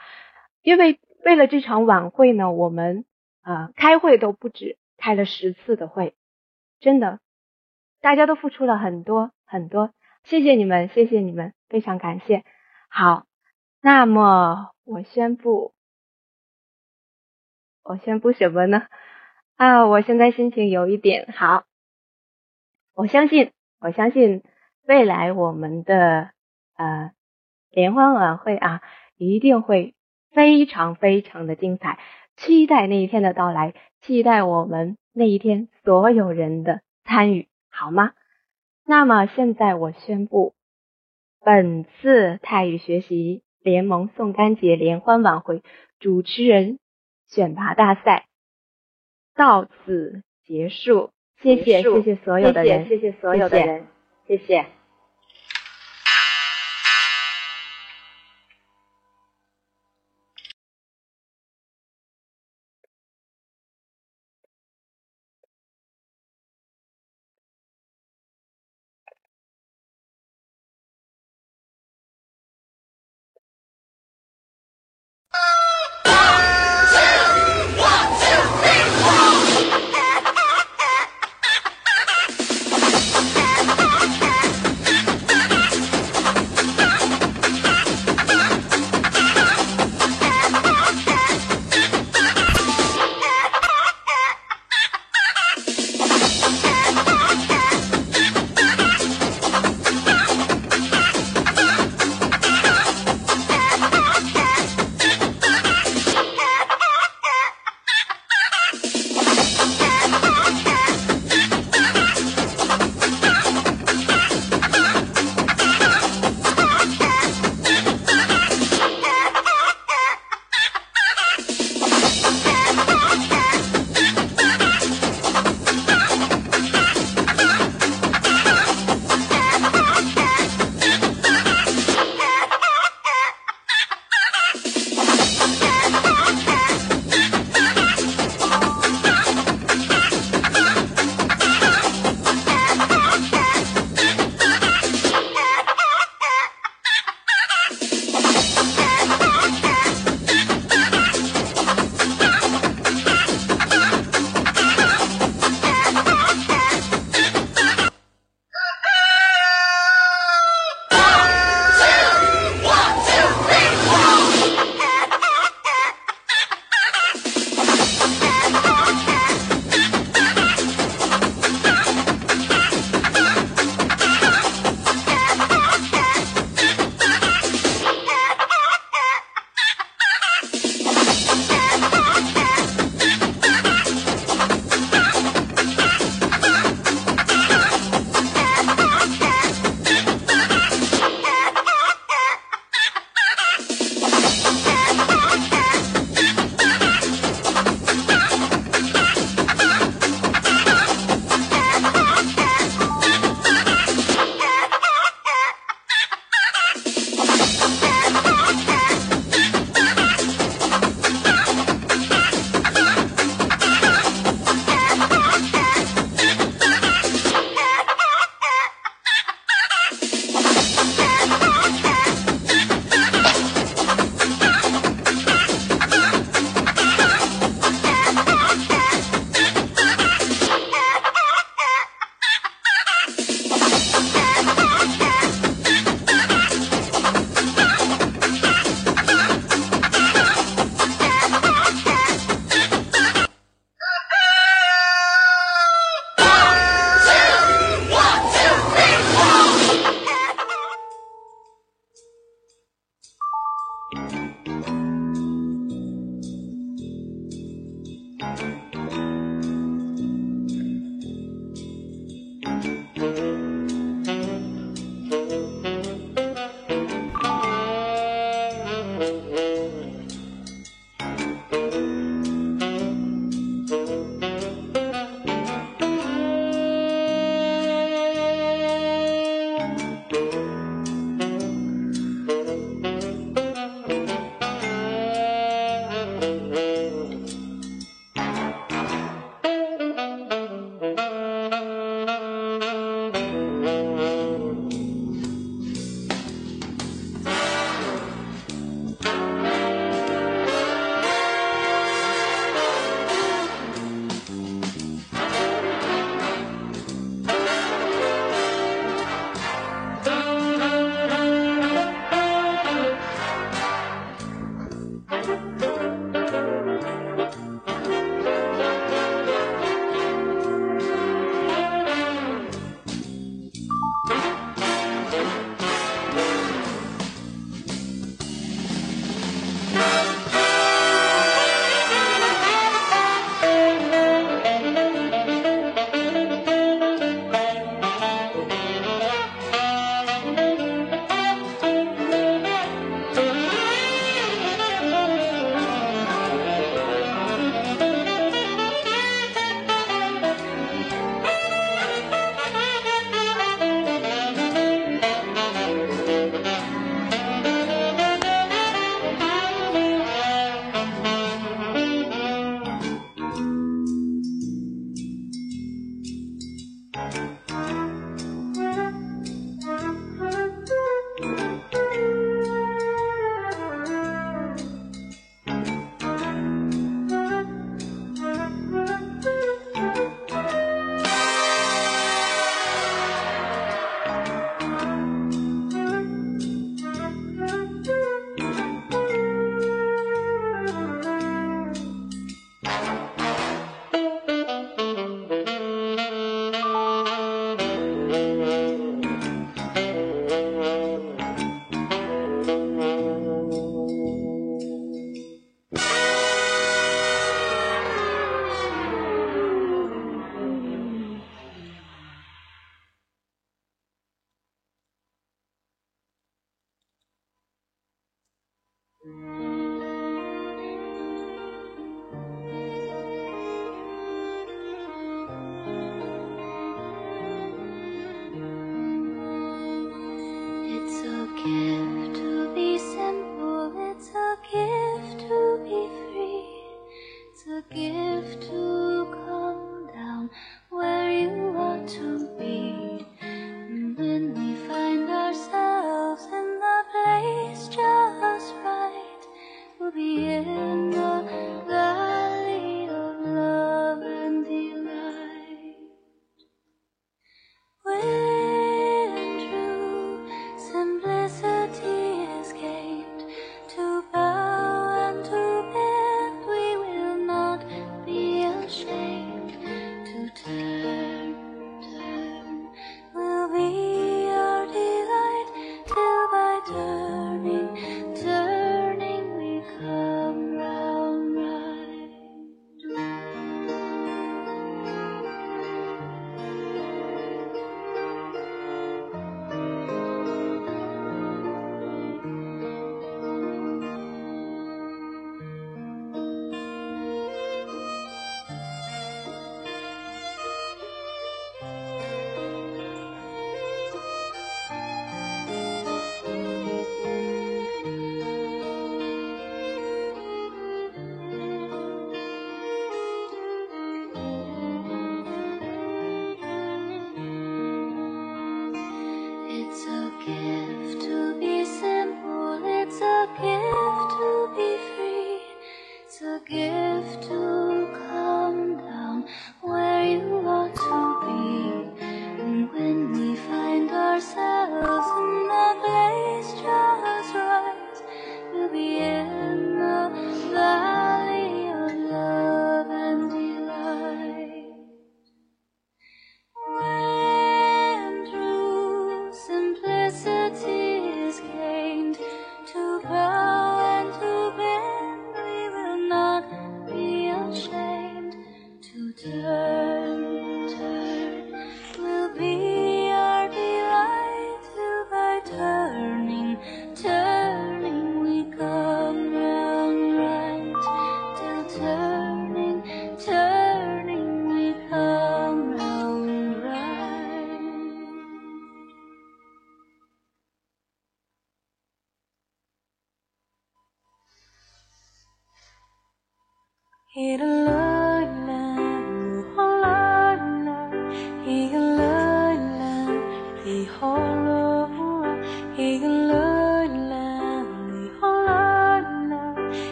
因为为了这场晚会呢，我们啊开会都不止开了十次的会，真的，大家都付出了很多很多，谢谢你们，谢谢你们，非常感谢。好，那么我宣布，我宣布什么呢？啊，我现在心情有一点好。我相信，我相信未来我们的呃联欢晚会啊，一定会非常非常的精彩。期待那一天的到来，期待我们那一天所有人的参与，好吗？那么现在我宣布，本次泰语学习联盟宋干节联欢晚会主持人选拔大赛到此结束。谢谢，谢谢所有的人，谢谢所有的人，谢谢。